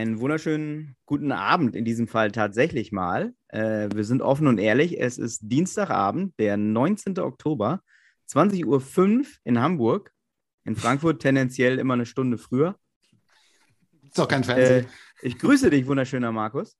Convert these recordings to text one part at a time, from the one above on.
Einen wunderschönen guten Abend in diesem Fall tatsächlich mal. Äh, wir sind offen und ehrlich. Es ist Dienstagabend, der 19. Oktober, 20.05 Uhr in Hamburg. In Frankfurt tendenziell immer eine Stunde früher. Ist doch kein Fernsehen. Äh, ich grüße dich, wunderschöner Markus.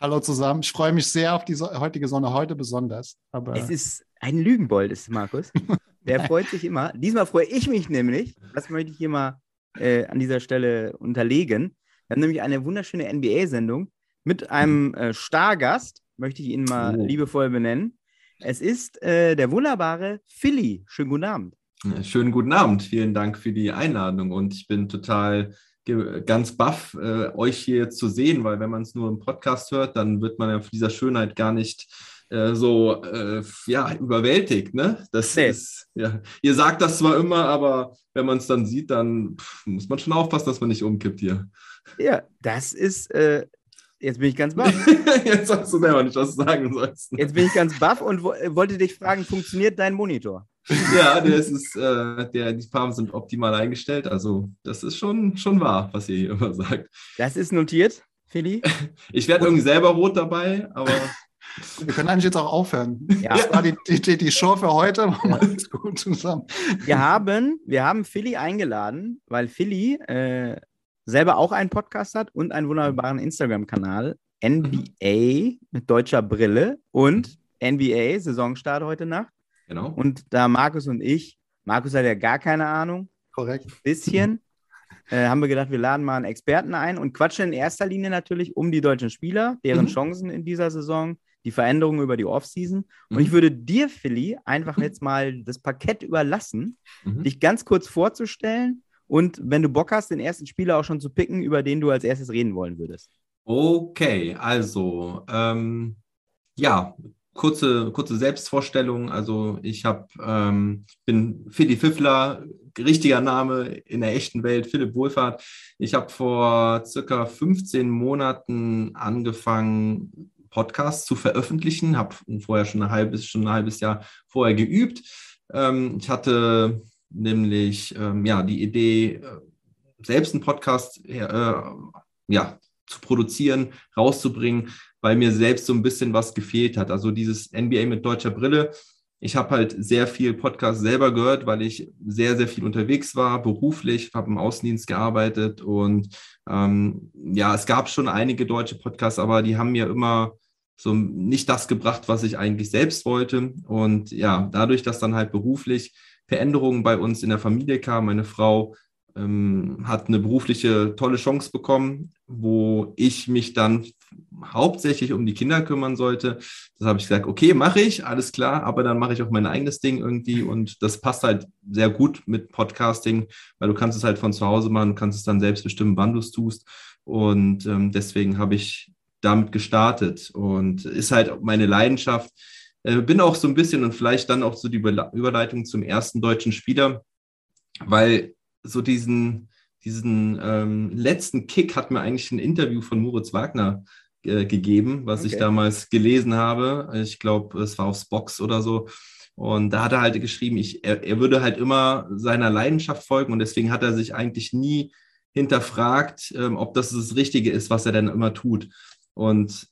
Hallo zusammen. Ich freue mich sehr auf die so heutige Sonne, heute besonders. Aber es ist ein Lügenbold, ist Markus. Der freut sich immer. Diesmal freue ich mich nämlich. Das möchte ich hier mal äh, an dieser Stelle unterlegen. Wir haben nämlich eine wunderschöne NBA-Sendung mit einem äh, Stargast, möchte ich ihn mal oh. liebevoll benennen. Es ist äh, der wunderbare Philly. Schönen guten Abend. Schönen guten Abend. Vielen Dank für die Einladung und ich bin total ganz baff, äh, euch hier zu sehen, weil wenn man es nur im Podcast hört, dann wird man ja von dieser Schönheit gar nicht äh, so äh, ja, überwältigt. Ne? Das nee. ist, ja, ihr sagt das zwar immer, aber wenn man es dann sieht, dann pff, muss man schon aufpassen, dass man nicht umkippt hier. Ja, das ist, äh, jetzt bin ich ganz baff. jetzt sagst du selber nicht, was du sagen sollst. Jetzt bin ich ganz baff und wo, wollte dich fragen, funktioniert dein Monitor? ja, der ist, äh, der, die Farben sind optimal eingestellt. Also, das ist schon, schon wahr, was ihr hier immer sagt. Das ist notiert, Philly. Ich werde irgendwie selber rot dabei, aber. Wir können eigentlich jetzt auch aufhören. Ja. Das war die, die, die Show für heute. Ja. gut zusammen. Wir haben, wir haben Philly eingeladen, weil Philly äh, selber auch einen Podcast hat und einen wunderbaren Instagram-Kanal. NBA mit deutscher Brille und NBA, Saisonstart heute Nacht. Genau. Und da Markus und ich, Markus hat ja gar keine Ahnung. Korrekt. Bisschen. Äh, haben wir gedacht, wir laden mal einen Experten ein und quatschen in erster Linie natürlich um die deutschen Spieler, deren mhm. Chancen in dieser Saison, die Veränderungen über die Offseason. Und mhm. ich würde dir, Philly, einfach jetzt mal das Parkett überlassen, mhm. dich ganz kurz vorzustellen und wenn du Bock hast, den ersten Spieler auch schon zu picken, über den du als erstes reden wollen würdest. Okay, also ähm, ja, kurze, kurze Selbstvorstellung. Also ich hab, ähm, bin Philipp Pfiffler, richtiger Name in der echten Welt, Philipp Wohlfahrt. Ich habe vor circa 15 Monaten angefangen, Podcasts zu veröffentlichen, habe vorher schon ein halbes, schon ein halbes Jahr vorher geübt. Ähm, ich hatte nämlich ähm, ja, die Idee, äh, selbst einen Podcast äh, ja, zu produzieren, rauszubringen, weil mir selbst so ein bisschen was gefehlt hat. Also dieses NBA mit deutscher Brille. Ich habe halt sehr viel Podcast selber gehört, weil ich sehr, sehr viel unterwegs war, beruflich, habe im Außendienst gearbeitet und ähm, ja, es gab schon einige deutsche Podcasts, aber die haben mir immer so nicht das gebracht, was ich eigentlich selbst wollte. Und ja, dadurch, dass dann halt beruflich Veränderungen bei uns in der Familie kamen. Meine Frau ähm, hat eine berufliche tolle Chance bekommen, wo ich mich dann hauptsächlich um die Kinder kümmern sollte. Das habe ich gesagt, okay, mache ich, alles klar, aber dann mache ich auch mein eigenes Ding irgendwie und das passt halt sehr gut mit Podcasting, weil du kannst es halt von zu Hause machen, kannst es dann selbst bestimmen, wann du es tust und ähm, deswegen habe ich damit gestartet und ist halt meine Leidenschaft äh, bin auch so ein bisschen und vielleicht dann auch so die Überleitung zum ersten deutschen Spieler, weil so diesen, diesen ähm, letzten Kick hat mir eigentlich ein Interview von Moritz Wagner äh, gegeben, was okay. ich damals gelesen habe. Ich glaube, es war aufs Box oder so. Und da hat er halt geschrieben, ich, er, er würde halt immer seiner Leidenschaft folgen und deswegen hat er sich eigentlich nie hinterfragt, ähm, ob das das Richtige ist, was er dann immer tut. Und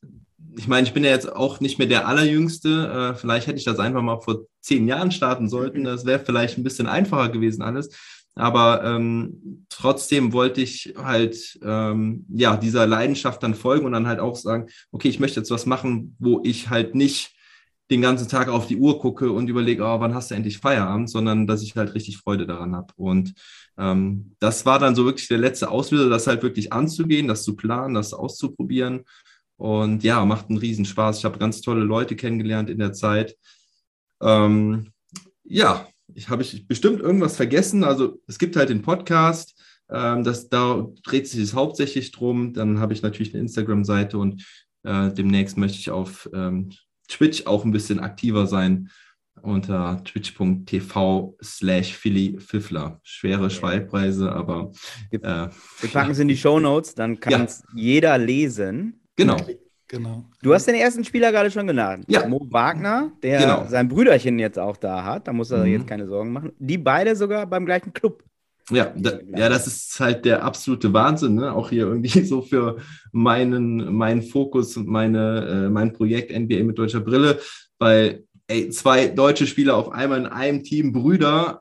ich meine, ich bin ja jetzt auch nicht mehr der Allerjüngste. Äh, vielleicht hätte ich das einfach mal vor zehn Jahren starten sollten. Mhm. Das wäre vielleicht ein bisschen einfacher gewesen alles. Aber ähm, trotzdem wollte ich halt ähm, ja dieser Leidenschaft dann folgen und dann halt auch sagen, okay, ich möchte jetzt was machen, wo ich halt nicht den ganzen Tag auf die Uhr gucke und überlege, oh, wann hast du endlich Feierabend, sondern dass ich halt richtig Freude daran habe. Und ähm, das war dann so wirklich der letzte Auslöser, das halt wirklich anzugehen, das zu planen, das auszuprobieren und ja, macht einen Riesenspaß. Ich habe ganz tolle Leute kennengelernt in der Zeit. Ähm, ja, ich habe ich bestimmt irgendwas vergessen. Also es gibt halt den Podcast, ähm, das, da dreht sich es hauptsächlich drum. Dann habe ich natürlich eine Instagram-Seite und äh, demnächst möchte ich auf ähm, Twitch auch ein bisschen aktiver sein. unter twitch.tv slash Philly Pfiffler. Schwere Schreibweise, aber. Wir, äh, wir packen es in die Show Notes, dann kann es ja. jeder lesen. Genau. Genau. Du hast den ersten Spieler gerade schon genannt. Ja. Mo Wagner, der genau. sein Brüderchen jetzt auch da hat. Da muss er mhm. jetzt keine Sorgen machen. Die beide sogar beim gleichen Club. Ja, da, ja, das ist halt der absolute Wahnsinn, ne? Auch hier irgendwie so für meinen, meinen Fokus und meine, äh, mein Projekt NBA mit deutscher Brille, weil ey, zwei deutsche Spieler auf einmal in einem Team, Brüder,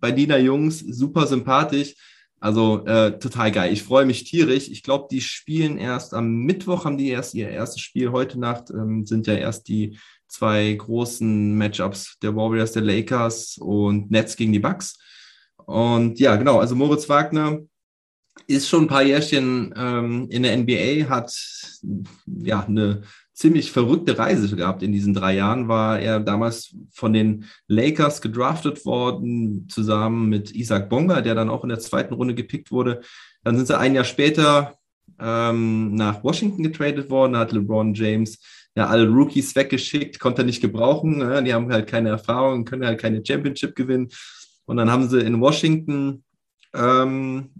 bei Dina Jungs, super sympathisch. Also äh, total geil. Ich freue mich tierisch. Ich glaube, die spielen erst am Mittwoch, haben die erst ihr erstes Spiel. Heute Nacht ähm, sind ja erst die zwei großen Matchups der Warriors, der Lakers und Nets gegen die Bucks. Und ja, genau, also Moritz Wagner ist schon ein paar Jährchen ähm, in der NBA, hat ja eine ziemlich verrückte Reise gehabt in diesen drei Jahren. War er damals von den Lakers gedraftet worden, zusammen mit Isaac Bonga, der dann auch in der zweiten Runde gepickt wurde. Dann sind sie ein Jahr später ähm, nach Washington getradet worden, hat LeBron James ja alle Rookies weggeschickt, konnte er nicht gebrauchen. Ja, die haben halt keine Erfahrung, können halt keine Championship gewinnen. Und dann haben sie in Washington ähm,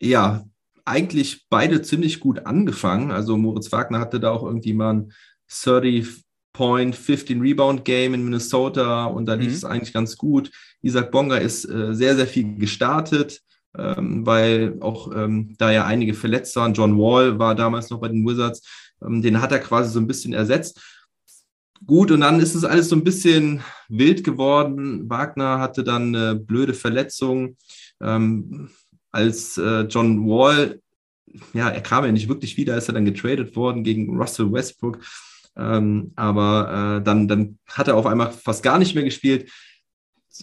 ja eigentlich beide ziemlich gut angefangen. Also Moritz Wagner hatte da auch irgendwie mal ein 30 Point 15 Rebound Game in Minnesota und da lief mhm. es eigentlich ganz gut. Isaac Bonga ist äh, sehr, sehr viel gestartet, ähm, weil auch ähm, da ja einige verletzt waren. John Wall war damals noch bei den Wizards. Ähm, den hat er quasi so ein bisschen ersetzt. Gut, und dann ist es alles so ein bisschen wild geworden. Wagner hatte dann eine blöde Verletzung. Ähm, als äh, John Wall, ja, er kam ja nicht wirklich wieder, ist er dann getradet worden gegen Russell Westbrook. Ähm, aber äh, dann, dann hat er auf einmal fast gar nicht mehr gespielt.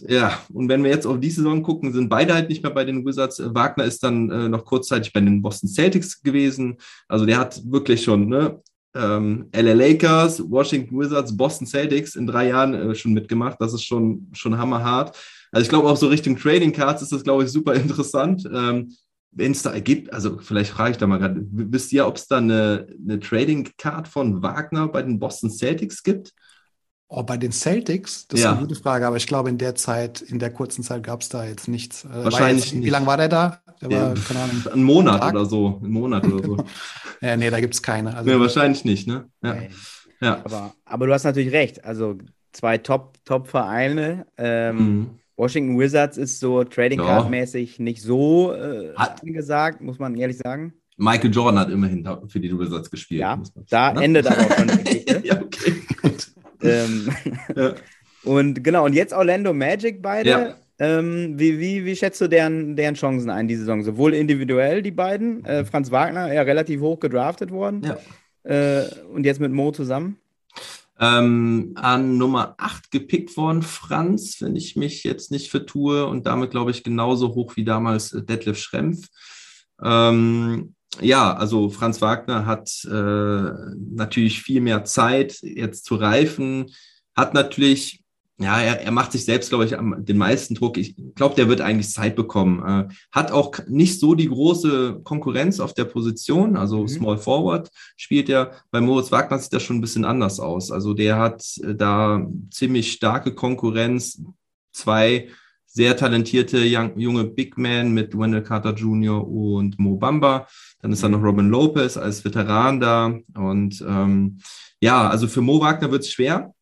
Ja, und wenn wir jetzt auf die Saison gucken, sind beide halt nicht mehr bei den Wizards. Wagner ist dann äh, noch kurzzeitig bei den Boston Celtics gewesen. Also der hat wirklich schon ne, ähm, LA Lakers, Washington Wizards, Boston Celtics in drei Jahren äh, schon mitgemacht. Das ist schon, schon hammerhart. Also ich glaube auch so Richtung Trading Cards ist das, glaube ich, super interessant. Ähm, Wenn es da gibt, also vielleicht frage ich da mal gerade, wisst ihr, ob es da eine, eine Trading Card von Wagner bei den Boston Celtics gibt? Oh, bei den Celtics, das ja. ist eine gute Frage, aber ich glaube, in der Zeit, in der kurzen Zeit gab es da jetzt nichts. Äh, Wahrscheinlich jetzt, Wie lange war der da? Der ja, war, keine Ahnung. Ein Monat oder so. Ein Monat oder so. ja, nee, da gibt es keine. Also, nee, wahrscheinlich nicht, ne? Ja. ja. Aber, aber du hast natürlich recht. Also zwei Top-Top-Vereine. Ähm, mhm. Washington Wizards ist so Trading Card-mäßig nicht so äh, angesagt, muss man ehrlich sagen. Michael Jordan hat immerhin für die Wizards gespielt. Ja, da ne? endet aber auch schon die Geschichte. ja, okay, gut. Ähm, ja. Und genau, und jetzt Orlando Magic beide. Ja. Ähm, wie, wie, wie schätzt du deren, deren Chancen ein, die Saison? Sowohl individuell, die beiden. Äh, Franz Wagner, ja relativ hoch gedraftet worden. Ja. Äh, und jetzt mit Mo zusammen. Ähm, an Nummer 8 gepickt worden, Franz, wenn ich mich jetzt nicht vertue. Und damit, glaube ich, genauso hoch wie damals äh, Detlef Schrempf. Ähm, ja, also Franz Wagner hat äh, natürlich viel mehr Zeit, jetzt zu reifen, hat natürlich, ja, er, er macht sich selbst, glaube ich, am, den meisten Druck. Ich glaube, der wird eigentlich Zeit bekommen. Äh, hat auch nicht so die große Konkurrenz auf der Position, also mhm. Small Forward spielt er. Bei Moritz Wagner sieht das schon ein bisschen anders aus. Also der hat äh, da ziemlich starke Konkurrenz. Zwei sehr talentierte young, junge Big Man mit Wendell Carter Jr. und Mo Bamba. Dann ist da noch Robin Lopez als Veteran da. Und ähm, ja, also für Mo Wagner wird es schwer.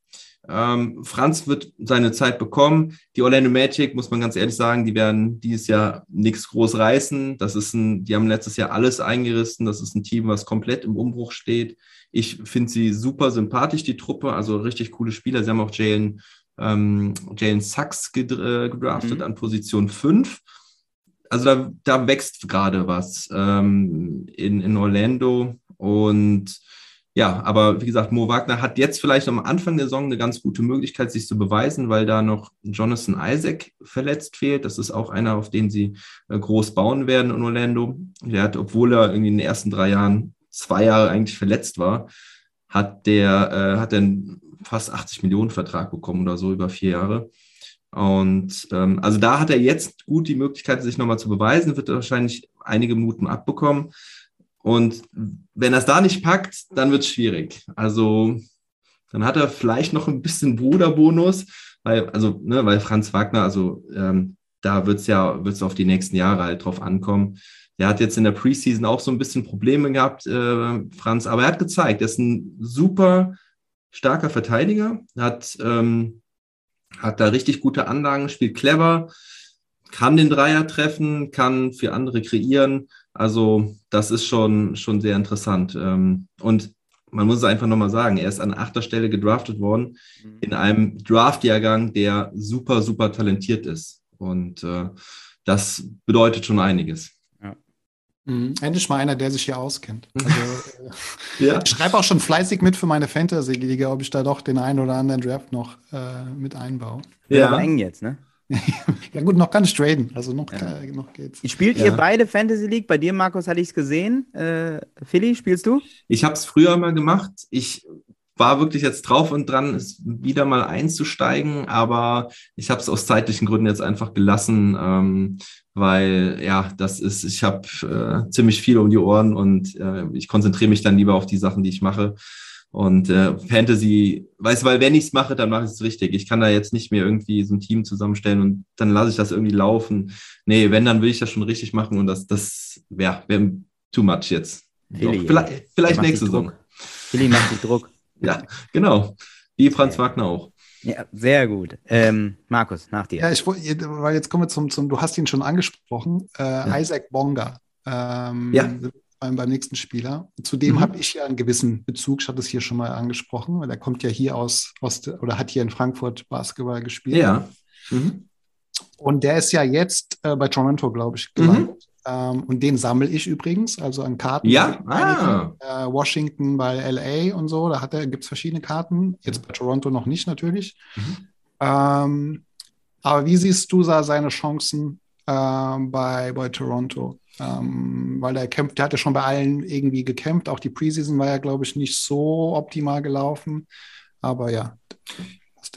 Ähm, Franz wird seine Zeit bekommen. Die Orlando Magic, muss man ganz ehrlich sagen, die werden dieses Jahr nichts groß reißen. Das ist ein, die haben letztes Jahr alles eingerissen. Das ist ein Team, was komplett im Umbruch steht. Ich finde sie super sympathisch, die Truppe, also richtig coole Spieler. Sie haben auch Jalen ähm, Jalen Sachs gedraftet mhm. an Position 5. Also da, da wächst gerade was ähm, in, in Orlando. Und ja, aber wie gesagt, Mo Wagner hat jetzt vielleicht am Anfang der Saison eine ganz gute Möglichkeit, sich zu beweisen, weil da noch Jonathan Isaac verletzt fehlt. Das ist auch einer, auf den sie äh, groß bauen werden in Orlando. Der hat, obwohl er irgendwie in den ersten drei Jahren zwei Jahre eigentlich verletzt war, hat der, äh, hat er fast 80 Millionen Vertrag bekommen oder so über vier Jahre. Und ähm, also da hat er jetzt gut die Möglichkeit, sich nochmal zu beweisen, wird wahrscheinlich einige Minuten abbekommen. Und wenn er es da nicht packt, dann wird es schwierig. Also dann hat er vielleicht noch ein bisschen Bruderbonus, weil, also, ne, weil Franz Wagner, also ähm, da wird es ja wird's auf die nächsten Jahre halt drauf ankommen. Der hat jetzt in der Preseason auch so ein bisschen Probleme gehabt, äh, Franz, aber er hat gezeigt, er ist ein super starker Verteidiger, hat, ähm, hat da richtig gute Anlagen, spielt clever, kann den Dreier treffen, kann für andere kreieren. Also das ist schon, schon sehr interessant. Ähm, und man muss es einfach nochmal sagen, er ist an achter Stelle gedraftet worden mhm. in einem Draft-Jahrgang, der super, super talentiert ist. Und äh, das bedeutet schon einiges. Mhm. Endlich mal einer, der sich hier auskennt. Also, äh, ja. Ich schreibe auch schon fleißig mit für meine Fantasy-Liga, ob ich da doch den einen oder anderen Draft noch äh, mit einbaue. Ja, aber eng jetzt, ne? Ja gut, noch kann ich traden, also noch, ja. äh, noch geht's. Spielt ja. ihr beide Fantasy League? Bei dir, Markus, hatte ich es gesehen. Äh, Philly, spielst du? Ich habe es früher mal gemacht. Ich war wirklich jetzt drauf und dran, es wieder mal einzusteigen, aber ich habe es aus zeitlichen Gründen jetzt einfach gelassen, ähm, weil ja, das ist, ich habe äh, ziemlich viel um die Ohren und äh, ich konzentriere mich dann lieber auf die Sachen, die ich mache. Und äh, Fantasy, weißt du, weil wenn ich es mache, dann mache ich es richtig. Ich kann da jetzt nicht mehr irgendwie so ein Team zusammenstellen und dann lasse ich das irgendwie laufen. Nee, wenn, dann will ich das schon richtig machen und das, das wäre wär too much jetzt. Doch, vielleicht vielleicht nächste Saison. Philly macht sich Druck. Ja, genau. Wie Franz ja. Wagner auch. Ja, sehr gut. Ähm, Markus, nach dir. Ja, ich weil jetzt kommen wir zum, zum du hast ihn schon angesprochen, äh, ja. Isaac Bonga. Ähm, ja. Beim, beim, nächsten Spieler. Zudem mhm. habe ich ja einen gewissen Bezug, ich hatte es hier schon mal angesprochen, weil er kommt ja hier aus, aus oder hat hier in Frankfurt Basketball gespielt. Ja. Mhm. Und der ist ja jetzt äh, bei Toronto, glaube ich, gelandet. Mhm. Ähm, und den sammle ich übrigens, also an Karten. Ja, ah. äh, Washington bei LA und so, da gibt es verschiedene Karten. Jetzt bei Toronto noch nicht natürlich. Mhm. Ähm, aber wie siehst du da seine Chancen äh, bei, bei Toronto? Ähm, weil er kämpft, der hat ja schon bei allen irgendwie gekämpft. Auch die Preseason war ja, glaube ich, nicht so optimal gelaufen. Aber ja.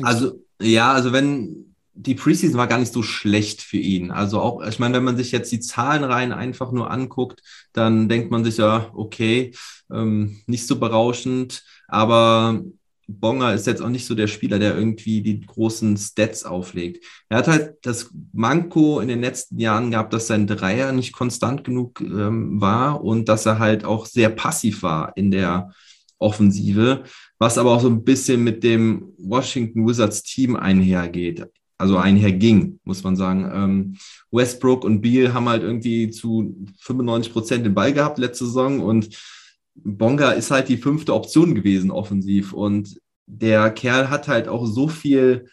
Also, ja, also wenn die Preseason war gar nicht so schlecht für ihn. Also auch, ich meine, wenn man sich jetzt die Zahlenreihen einfach nur anguckt, dann denkt man sich ja, okay, ähm, nicht so berauschend, aber Bonga ist jetzt auch nicht so der Spieler, der irgendwie die großen Stats auflegt. Er hat halt das Manko in den letzten Jahren gehabt, dass sein Dreier nicht konstant genug ähm, war und dass er halt auch sehr passiv war in der Offensive, was aber auch so ein bisschen mit dem Washington Wizards Team einhergeht also einherging, muss man sagen. Ähm, Westbrook und Beal haben halt irgendwie zu 95 Prozent den Ball gehabt letzte Saison und Bonga ist halt die fünfte Option gewesen offensiv und der Kerl hat halt auch so viel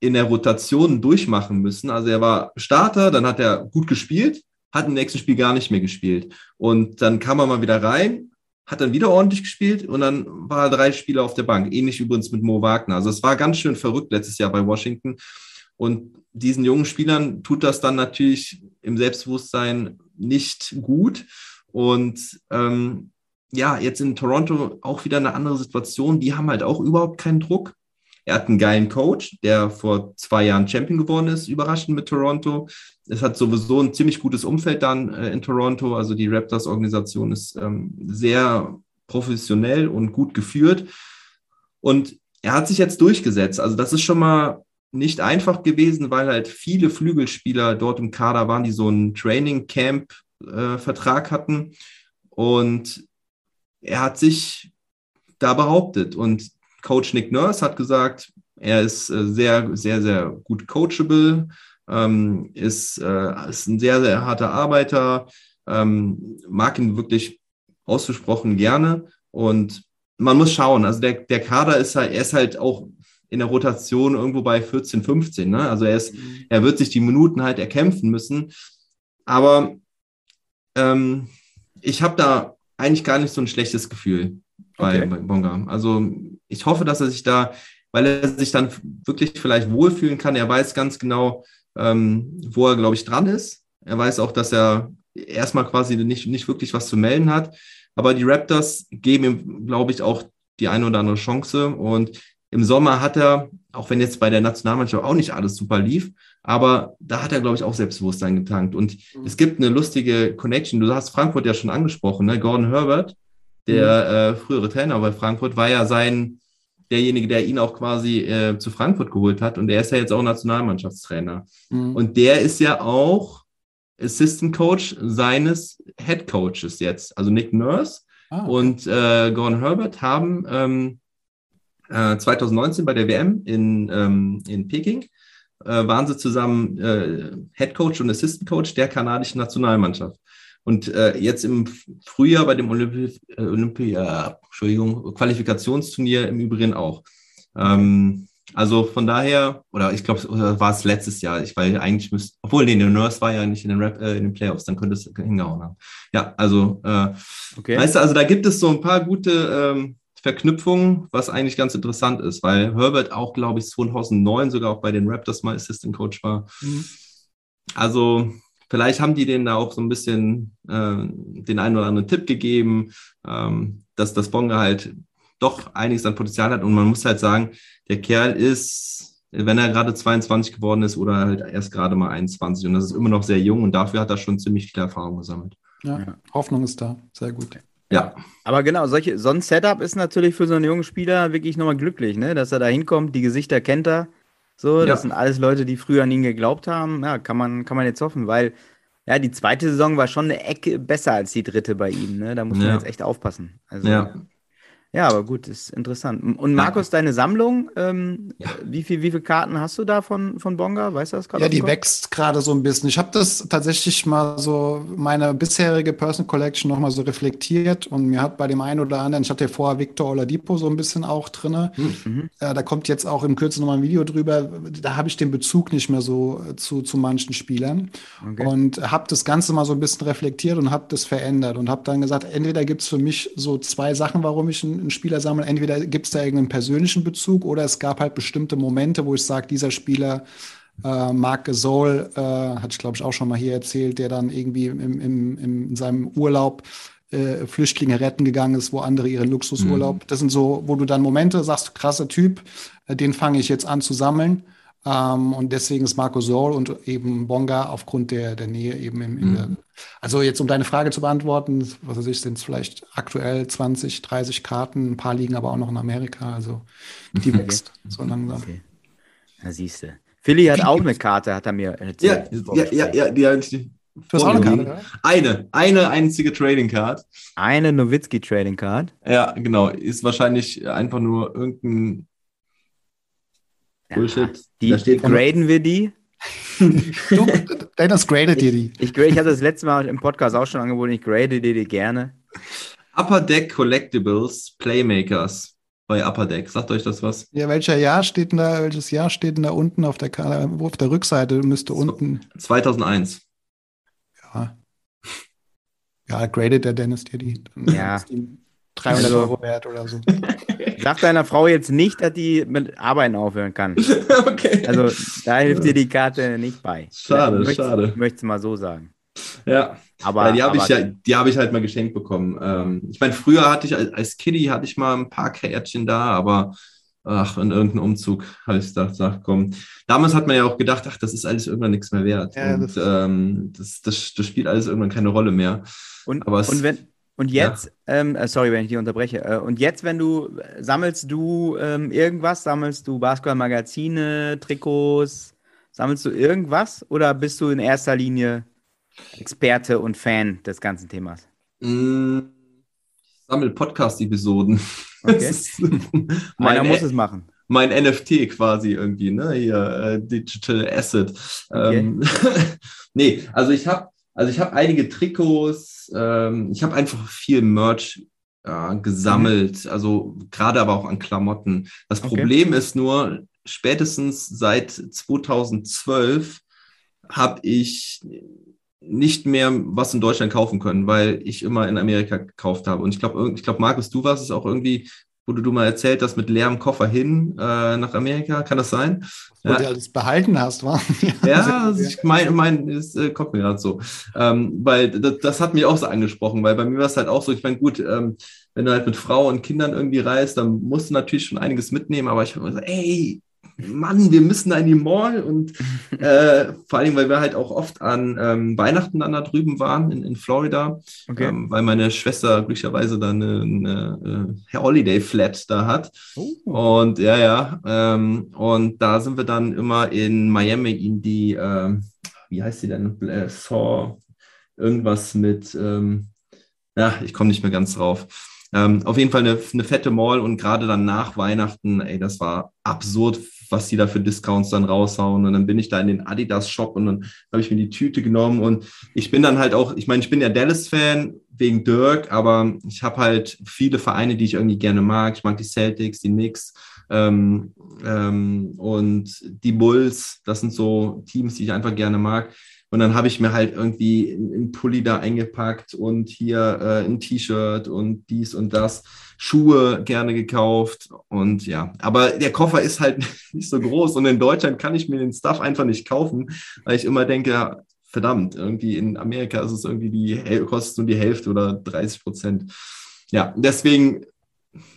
in der Rotation durchmachen müssen. Also er war Starter, dann hat er gut gespielt, hat im nächsten Spiel gar nicht mehr gespielt und dann kam er mal wieder rein, hat dann wieder ordentlich gespielt und dann war er drei Spieler auf der Bank. Ähnlich übrigens mit Mo Wagner. Also es war ganz schön verrückt letztes Jahr bei Washington. Und diesen jungen Spielern tut das dann natürlich im Selbstbewusstsein nicht gut. Und ähm, ja, jetzt in Toronto auch wieder eine andere Situation. Die haben halt auch überhaupt keinen Druck. Er hat einen geilen Coach, der vor zwei Jahren Champion geworden ist, überraschend mit Toronto. Es hat sowieso ein ziemlich gutes Umfeld dann äh, in Toronto. Also die Raptors-Organisation ist ähm, sehr professionell und gut geführt. Und er hat sich jetzt durchgesetzt. Also das ist schon mal nicht einfach gewesen, weil halt viele Flügelspieler dort im Kader waren, die so einen Training Camp äh, Vertrag hatten. Und er hat sich da behauptet. Und Coach Nick Nurse hat gesagt, er ist äh, sehr, sehr, sehr gut coachable, ähm, ist, äh, ist ein sehr, sehr harter Arbeiter, ähm, mag ihn wirklich ausgesprochen gerne. Und man muss schauen, also der, der Kader ist halt, er ist halt auch in der Rotation irgendwo bei 14, 15. Ne? Also er, ist, mhm. er wird sich die Minuten halt erkämpfen müssen. Aber ähm, ich habe da eigentlich gar nicht so ein schlechtes Gefühl bei, okay. bei Bonga. Also ich hoffe, dass er sich da, weil er sich dann wirklich vielleicht wohlfühlen kann. Er weiß ganz genau, ähm, wo er, glaube ich, dran ist. Er weiß auch, dass er erstmal quasi nicht, nicht wirklich was zu melden hat. Aber die Raptors geben ihm, glaube ich, auch die eine oder andere Chance. Und im Sommer hat er, auch wenn jetzt bei der Nationalmannschaft auch nicht alles super lief, aber da hat er, glaube ich, auch Selbstbewusstsein getankt. Und mhm. es gibt eine lustige Connection. Du hast Frankfurt ja schon angesprochen, ne? Gordon Herbert, der mhm. äh, frühere Trainer bei Frankfurt, war ja sein derjenige, der ihn auch quasi äh, zu Frankfurt geholt hat. Und er ist ja jetzt auch Nationalmannschaftstrainer. Mhm. Und der ist ja auch Assistant Coach seines Head Coaches jetzt. Also Nick Nurse Ah, und äh, Gordon Herbert haben ähm, äh, 2019 bei der WM in, ähm, in Peking waren sie zusammen äh, Head Coach und Assistant Coach der kanadischen Nationalmannschaft. Und äh, jetzt im Frühjahr bei dem Olympi äh, Olympia, Entschuldigung, Qualifikationsturnier im Übrigen auch. Ähm, also von daher, oder ich glaube, war es letztes Jahr, ich weil eigentlich müsste, obwohl nee, der Nurse war ja nicht in den, Rap, äh, in den Playoffs, dann könnte es hingehauen haben. Ja, also äh, Okay. Weißt du, also da gibt es so ein paar gute ähm, Verknüpfungen, was eigentlich ganz interessant ist, weil Herbert auch, glaube ich, 2009 sogar auch bei den Raptors mal Assistant Coach war. Mhm. Also vielleicht haben die denen da auch so ein bisschen äh, den einen oder anderen Tipp gegeben, ähm, dass das Bonga halt doch einiges an Potenzial hat und man muss halt sagen, der Kerl ist, wenn er gerade 22 geworden ist oder halt erst gerade mal 21 und das ist immer noch sehr jung und dafür hat er schon ziemlich viel Erfahrung gesammelt. Ja, Ja. Hoffnung ist da. Sehr gut. Ja, Aber genau, solche, so ein Setup ist natürlich für so einen jungen Spieler wirklich nochmal glücklich, ne? Dass er da hinkommt, die Gesichter kennt er. So, das Ja. sind alles Leute, die früher an ihn geglaubt haben. Ja, kann man, kann man jetzt hoffen, weil ja, die zweite Saison war schon eine Ecke besser als die dritte bei ihm, ne? Da muss man Ja. jetzt echt aufpassen. Also, ja. Ja, aber gut, ist interessant. Und Markus, deine Sammlung, ähm, Ja. wie, viel, wie viele Karten hast du da von, von Bonga? Weißt du das gerade? Ja, die wächst gerade so ein bisschen. Ich habe das tatsächlich mal so, meine bisherige Personal Collection nochmal so reflektiert und mir hat bei dem einen oder anderen, ich hatte ja vorher Victor Oladipo so ein bisschen auch drinne. Mhm. Äh, da kommt jetzt auch im Kürze nochmal ein Video drüber. Da habe ich den Bezug nicht mehr so äh, zu, zu manchen Spielern. Okay. Und habe das Ganze mal so ein bisschen reflektiert und habe das verändert und habe dann gesagt, entweder gibt es für mich so zwei Sachen, warum ich einen, einen Spieler sammle. Entweder gibt es da irgendeinen persönlichen Bezug oder es gab halt bestimmte Momente, wo ich sage, dieser Spieler, äh, Marc Gasol, äh, hatte ich glaube ich auch schon mal hier erzählt, der dann irgendwie im, im, im, in seinem Urlaub äh, Flüchtlinge retten gegangen ist, wo andere ihren Luxusurlaub. Das sind so, wo du dann Momente sagst, krasser Typ, äh, den fange ich jetzt an zu sammeln. Ähm, und deswegen ist Marco Sol und eben Bonga aufgrund der, der Nähe eben im, in der, also jetzt um deine Frage zu beantworten, was weiß ich, sind es vielleicht aktuell 20, 30 Karten, ein paar liegen aber auch noch in Amerika, also die wächst so langsam. Okay. Da siehst du. Philly hat auch eine Karte, hat er mir Ja, erzählt. ja, ja, ja, die habe ich Du hast auch eine. Karte, oder? Eine, eine einzige Trading Card. Eine Nowitzki Trading Card. Ja, genau. Ist wahrscheinlich einfach nur irgendein Bullshit. Die Da steht graden wir die. Du, Dennis gradet dir die. Ich, ich habe das letzte Mal im Podcast auch schon angeboten, ich grade dir die gerne. Upper Deck Collectibles Playmakers bei Upper Deck. Sagt euch das was? Ja, welcher Jahr steht denn da, welches Jahr steht denn da unten auf der, Karte? auf der Rückseite? Müsste unten, 2001. ja. Ja, gradet der Dennis dir die. Dann Ja. ist die 300 Also- Euro wert oder so. Sag deiner Frau jetzt nicht, dass die mit Arbeiten aufhören kann. okay. Also da hilft dir die Karte nicht bei. Schade, möcht's- schade. Ich möchte es mal so sagen. ja. Aber, ja, die habe ich ja, die habe ich halt mal geschenkt bekommen. Ähm, ich meine, früher hatte ich als, als Kiddie hatte ich mal ein paar Kärtchen da, aber ach, in irgendeinem Umzug habe ich gedacht, ach komm. Damals hat man ja auch gedacht, ach, das ist alles irgendwann nichts mehr wert. Ja, und das- ähm, das, das, das spielt alles irgendwann keine Rolle mehr. Und, Aber und, wenn, und jetzt, ähm, äh, sorry, wenn ich dich unterbreche, äh, und jetzt, wenn du, äh, sammelst du ähm, irgendwas, sammelst du Basketball-Magazine, Trikots, sammelst du irgendwas oder bist du in erster Linie Experte und Fan des ganzen Themas? Mm, Ich sammle Podcast-Episoden. Okay. Das ist Einer mein, muss es machen. mein NFT quasi irgendwie, ne? Hier, äh, Digital Asset. Ähm, nee, also ich habe also ich habe einige Trikots, ähm, ich habe einfach viel Merch äh, gesammelt, also gerade aber auch an Klamotten. Das Okay. Problem ist nur, spätestens seit 2012 habe ich nicht mehr was in Deutschland kaufen können, weil ich immer in Amerika gekauft habe. Und ich glaube, ich glaube, Markus, du warst es auch irgendwie, wo du, du mal erzählt hast, mit leerem Koffer hin äh, nach Amerika. Kann das sein? Wo du alles behalten hast, wa? Ja, also ich mein, mein, es äh, kommt mir gerade so. Ähm, weil das, das hat mich auch so angesprochen, weil bei mir war es halt auch so, ich meine, gut, ähm, wenn du halt mit Frau und Kindern irgendwie reist, dann musst du natürlich schon einiges mitnehmen, aber ich habe gesagt, ey, Mann, wir müssen da in die Mall und äh, vor allem, weil wir halt auch oft an ähm, Weihnachten dann da drüben waren in, in Florida, okay. ähm, weil meine Schwester glücklicherweise da eine, eine, eine Holiday Flat da hat. Oh. Und ja, ja, ähm, und da sind wir dann immer in Miami in die, ähm, wie heißt die denn? Äh, Saw, irgendwas mit, ähm, ja, ich komme nicht mehr ganz drauf. Ähm, auf jeden Fall eine, eine fette Mall und gerade dann nach Weihnachten, ey, das war absurd, was die da für Discounts dann raushauen. Und dann bin ich da in den Adidas-Shop und dann habe ich mir die Tüte genommen. Und ich bin dann halt auch, ich meine, ich bin ja Dallas-Fan wegen Dirk, aber ich habe halt viele Vereine, die ich irgendwie gerne mag. Ich mag die Celtics, die Knicks ähm, ähm, und die Bulls. Das sind so Teams, die ich einfach gerne mag. Und dann habe ich mir halt irgendwie einen Pulli da eingepackt und hier äh, ein T-Shirt und dies und das, Schuhe gerne gekauft und ja, aber der Koffer ist halt nicht so groß und in Deutschland kann ich mir den Stuff einfach nicht kaufen, weil ich immer denke, verdammt, irgendwie in Amerika ist es irgendwie die, kostet nur die Hälfte oder 30 Prozent. Ja, deswegen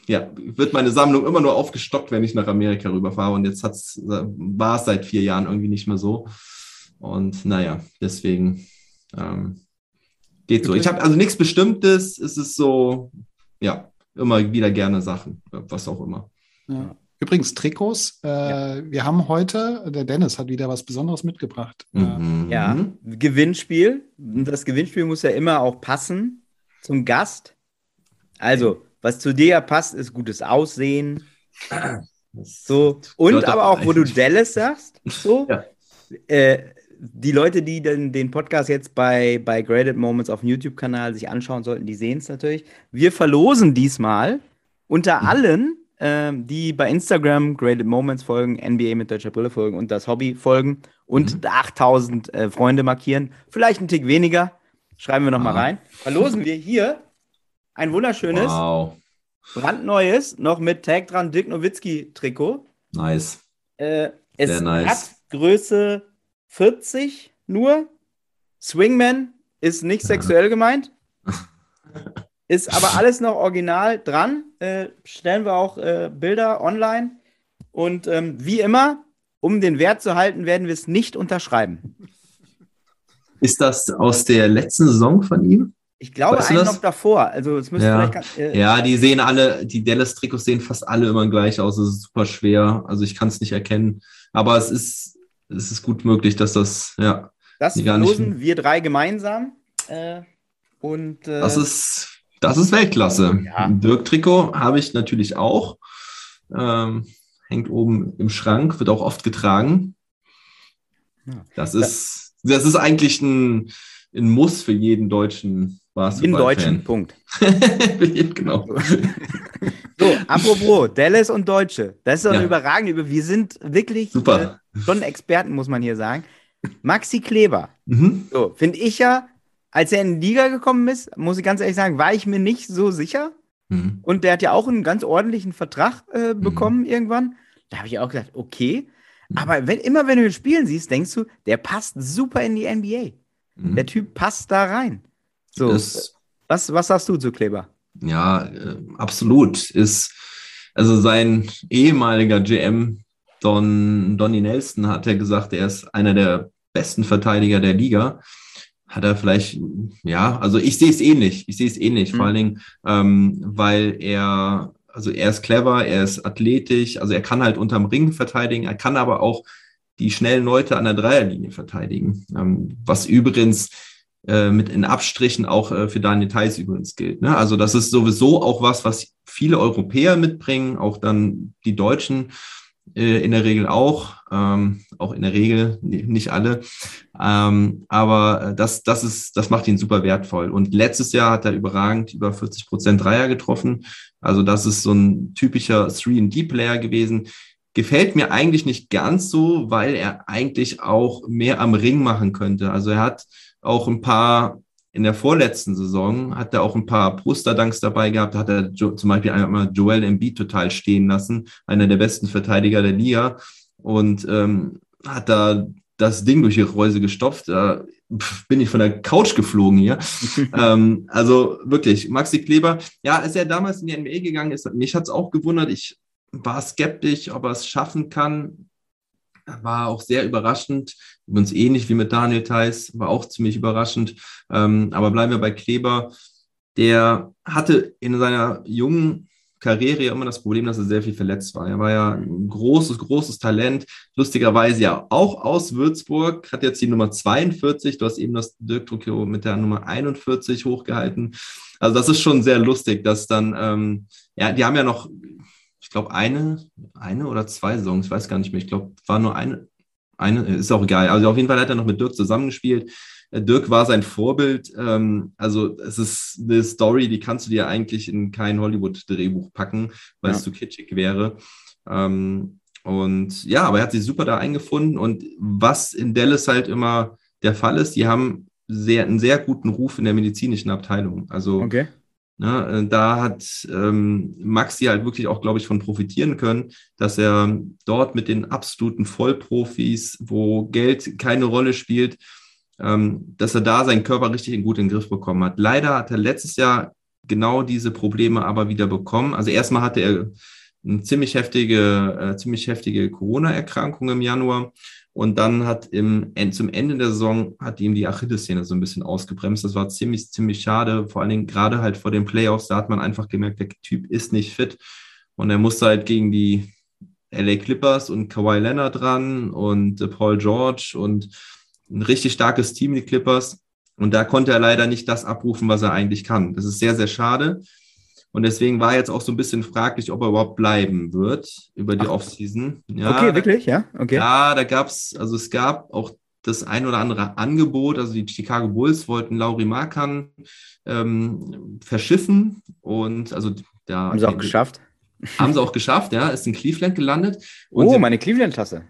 ja, wird meine Sammlung immer nur aufgestockt, wenn ich nach Amerika rüberfahre. Und jetzt war es seit vier Jahren irgendwie nicht mehr so. Und naja, deswegen ähm, geht so. Ich habe also nichts Bestimmtes. Es ist so, ja, immer wieder gerne Sachen, was auch immer. Ja. Übrigens, Trikots. Äh, ja. Wir haben heute, der Dennis hat wieder was Besonderes mitgebracht. Mhm. Ja, Gewinnspiel. Das Gewinnspiel muss ja immer auch passen zum Gast. Also, was zu dir passt, ist gutes Aussehen. So. Und aber auch, wo du Dallas sagst. So. Ja. Äh, die Leute, die den, den Podcast jetzt bei, bei Graded Moments auf dem YouTube-Kanal sich anschauen sollten, die sehen es natürlich. Wir verlosen diesmal unter mhm. allen, ähm, die bei Instagram Graded Moments folgen, NBA mit deutscher Brille folgen und das Hobby folgen und mhm. 8000 äh, Freunde markieren. Vielleicht ein Tick weniger. Schreiben wir nochmal ah. rein. Verlosen wir hier ein wunderschönes, wow. brandneues, noch mit Tag dran Dirk Nowitzki Trikot. Nice. Äh, es nice. hat Größe 40 nur. Swingman ist nicht sexuell gemeint. Ist aber alles noch original dran. Äh, stellen wir auch äh, Bilder online. Und ähm, wie immer, um den Wert zu halten, werden wir es nicht unterschreiben. Ist das aus der letzten Saison von ihm? Ich glaube, weißt einen noch davor. Also es müsste ja. vielleicht. Äh, ja, die sehen alle, die Dallas-Trikots sehen fast alle immer gleich aus. Es ist super schwer. Also ich kann es nicht erkennen. Aber es ist es ist gut möglich, dass das, ja. Das verlosen wir drei gemeinsam. Äh, und, äh, das, ist, das ist Weltklasse. Ja. Dirk-Trikot habe ich natürlich auch. Ähm, hängt oben im Schrank, wird auch oft getragen. Das ist, das ist eigentlich ein, ein Muss für jeden deutschen Basketball. In Deutschen, Punkt. genau. So, apropos, Dallas und Deutsche. Das ist doch ja. überragend. Wir sind wirklich Super. Äh, schon Experten, muss man hier sagen. Maxi Kleber. Mhm. So, finde ich ja, als er in die Liga gekommen ist, muss ich ganz ehrlich sagen, war ich mir nicht so sicher. Mhm. Und der hat ja auch einen ganz ordentlichen Vertrag äh, mhm. bekommen mhm. irgendwann. Da habe ich auch gesagt, okay. Mhm. Aber wenn, immer wenn du ihn spielen siehst, denkst du, der passt super in die NBA. Mhm. Der Typ passt da rein. So, das, was, was sagst du zu Kleber? Ja, äh, absolut. Ist, also sein ehemaliger GM, Don, Donny Nelson, hat ja gesagt, er ist einer der besten Verteidiger der Liga. Hat er vielleicht, ja, also ich sehe es ähnlich. Ich sehe es ähnlich, mhm. vor allen Dingen, ähm, weil er, also er ist clever, er ist athletisch, also er kann halt unterm Ring verteidigen, er kann aber auch die schnellen Leute an der Dreierlinie verteidigen. Ähm, was übrigens mit in Abstrichen auch äh, für Daniel Theiss übrigens gilt. Ne? Also das ist sowieso auch was, was viele Europäer mitbringen, auch dann die Deutschen äh, in der Regel auch, ähm, auch in der Regel, nicht alle. Ähm, aber das, das, ist, das macht ihn super wertvoll. Und letztes Jahr hat er überragend über 40 Prozent Dreier getroffen. Also das ist so ein typischer 3D-Player gewesen. Gefällt mir eigentlich nicht ganz so, weil er eigentlich auch mehr am Ring machen könnte. Also er hat auch ein paar, in der vorletzten Saison hat er auch ein paar Brusterdanks dabei gehabt, hat er zum Beispiel einmal Joel Embiid total stehen lassen, einer der besten Verteidiger der Liga und ähm, hat da das Ding durch die Reuse gestopft. Da bin ich von der Couch geflogen hier. ähm, also wirklich, Maxi Kleber, ja, als er damals in die NBA gegangen ist, mich hat es auch gewundert. Ich war skeptisch, ob er es schaffen kann. war auch sehr überraschend. Übrigens ähnlich wie mit Daniel Theiss, war auch ziemlich überraschend. Ähm, aber bleiben wir bei Kleber. Der hatte in seiner jungen Karriere ja immer das Problem, dass er sehr viel verletzt war. Er war ja ein großes, großes Talent. Lustigerweise ja auch aus Würzburg, hat jetzt die Nummer 42. Du hast eben das Dirk Trukio mit der Nummer 41 hochgehalten. Also das ist schon sehr lustig, dass dann, ähm, ja, die haben ja noch, ich glaube, eine, eine oder zwei Saisons, ich weiß gar nicht mehr. Ich glaube, war nur eine, eine, ist auch egal. Also auf jeden Fall hat er noch mit Dirk zusammengespielt. Äh, Dirk war sein Vorbild. Ähm, also es ist eine Story, die kannst du dir eigentlich in kein Hollywood-Drehbuch packen, weil ja. es zu kitschig wäre. Ähm, und ja, aber er hat sich super da eingefunden. Und was in Dallas halt immer der Fall ist, die haben sehr, einen sehr guten Ruf in der medizinischen Abteilung. Also okay. Ne, äh, da hat ähm, Maxi halt wirklich auch, glaube ich, von profitieren können, dass er dort mit den absoluten Vollprofis, wo Geld keine Rolle spielt, ähm, dass er da seinen Körper richtig gut in den Griff bekommen hat. Leider hat er letztes Jahr genau diese Probleme aber wieder bekommen. Also erstmal hatte er eine ziemlich heftige, äh, ziemlich heftige Corona-Erkrankung im Januar. Und dann hat im, zum Ende der Saison hat ihm die Achillessehne so ein bisschen ausgebremst. Das war ziemlich, ziemlich schade. Vor allen Dingen gerade halt vor den Playoffs, da hat man einfach gemerkt, der Typ ist nicht fit. Und er musste halt gegen die LA Clippers und Kawhi Leonard dran und äh, Paul George und ein richtig starkes Team, die Clippers. Und da konnte er leider nicht das abrufen, was er eigentlich kann. Das ist sehr, sehr schade. Und deswegen war jetzt auch so ein bisschen fraglich, ob er überhaupt bleiben wird über die Ach. Offseason. Ja, okay, wirklich, ja? Okay. Ja, da gab es, also es gab auch das ein oder andere Angebot. Also die Chicago Bulls wollten Lauri Markan ähm, verschiffen und also da. Haben sie auch geschafft. Haben sie auch geschafft, ja. Ist in Cleveland gelandet. oh, meine Cleveland-Tasse.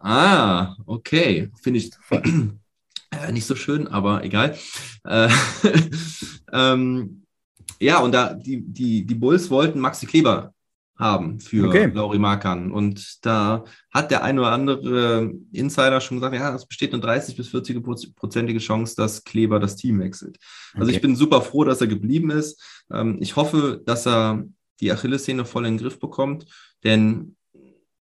Ah, okay. Finde ich äh, nicht so schön, aber egal. Äh, ähm, ja, und da die, die, die Bulls wollten Maxi Kleber haben für okay. Lauri Markan. Und da hat der ein oder andere Insider schon gesagt, ja, es besteht eine 30 bis 40 prozentige Chance, dass Kleber das Team wechselt. Also okay. ich bin super froh, dass er geblieben ist. Ähm, ich hoffe, dass er die Achillessehne voll in den Griff bekommt, denn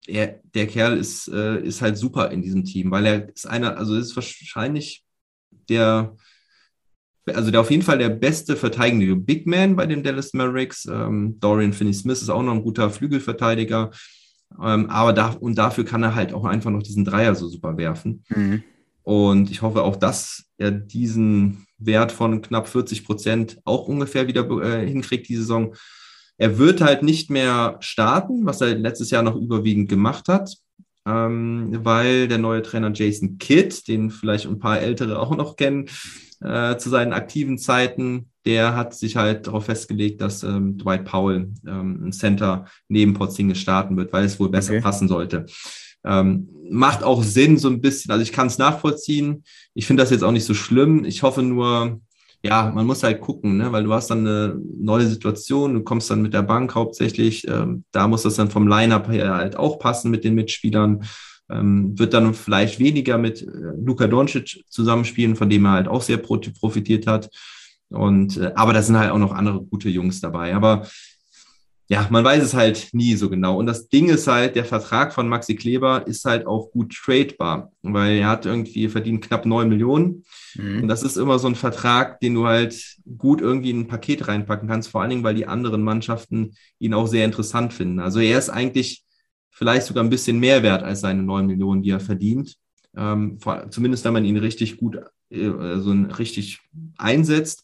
er, der Kerl ist, äh, ist halt super in diesem Team, weil er ist einer, also ist wahrscheinlich der, also der auf jeden Fall der beste verteidigende Big Man bei den Dallas Mavericks. Ähm, Dorian Finney-Smith ist auch noch ein guter Flügelverteidiger. Ähm, aber da, und dafür kann er halt auch einfach noch diesen Dreier so super werfen. Mhm. Und ich hoffe auch, dass er diesen Wert von knapp 40 Prozent auch ungefähr wieder äh, hinkriegt, die Saison. Er wird halt nicht mehr starten, was er letztes Jahr noch überwiegend gemacht hat, ähm, weil der neue Trainer Jason Kidd, den vielleicht ein paar Ältere auch noch kennen, äh, zu seinen aktiven Zeiten, der hat sich halt darauf festgelegt, dass ähm, Dwight Powell ähm, ein Center neben Porzingis starten wird, weil es wohl besser okay. passen sollte. Ähm, macht auch Sinn, so ein bisschen. Also ich kann es nachvollziehen. Ich finde das jetzt auch nicht so schlimm. Ich hoffe nur, ja, man muss halt gucken, ne? weil du hast dann eine neue Situation, du kommst dann mit der Bank hauptsächlich, ähm, da muss das dann vom Line-Up her halt auch passen mit den Mitspielern, ähm, wird dann vielleicht weniger mit äh, Luka Doncic zusammenspielen, von dem er halt auch sehr profitiert hat. Und, äh, aber da sind halt auch noch andere gute Jungs dabei. Aber ja, man weiß es halt nie so genau. Und das Ding ist halt, der Vertrag von Maxi Kleber ist halt auch gut tradebar, weil er hat irgendwie verdient knapp neun Millionen. Mhm. Und das ist immer so ein Vertrag, den du halt gut irgendwie in ein Paket reinpacken kannst, vor allen Dingen, weil die anderen Mannschaften ihn auch sehr interessant finden. Also er ist eigentlich vielleicht sogar ein bisschen mehr wert als seine neun Millionen, die er verdient. Ähm, zumindest wenn man ihn richtig gut, äh, also richtig einsetzt.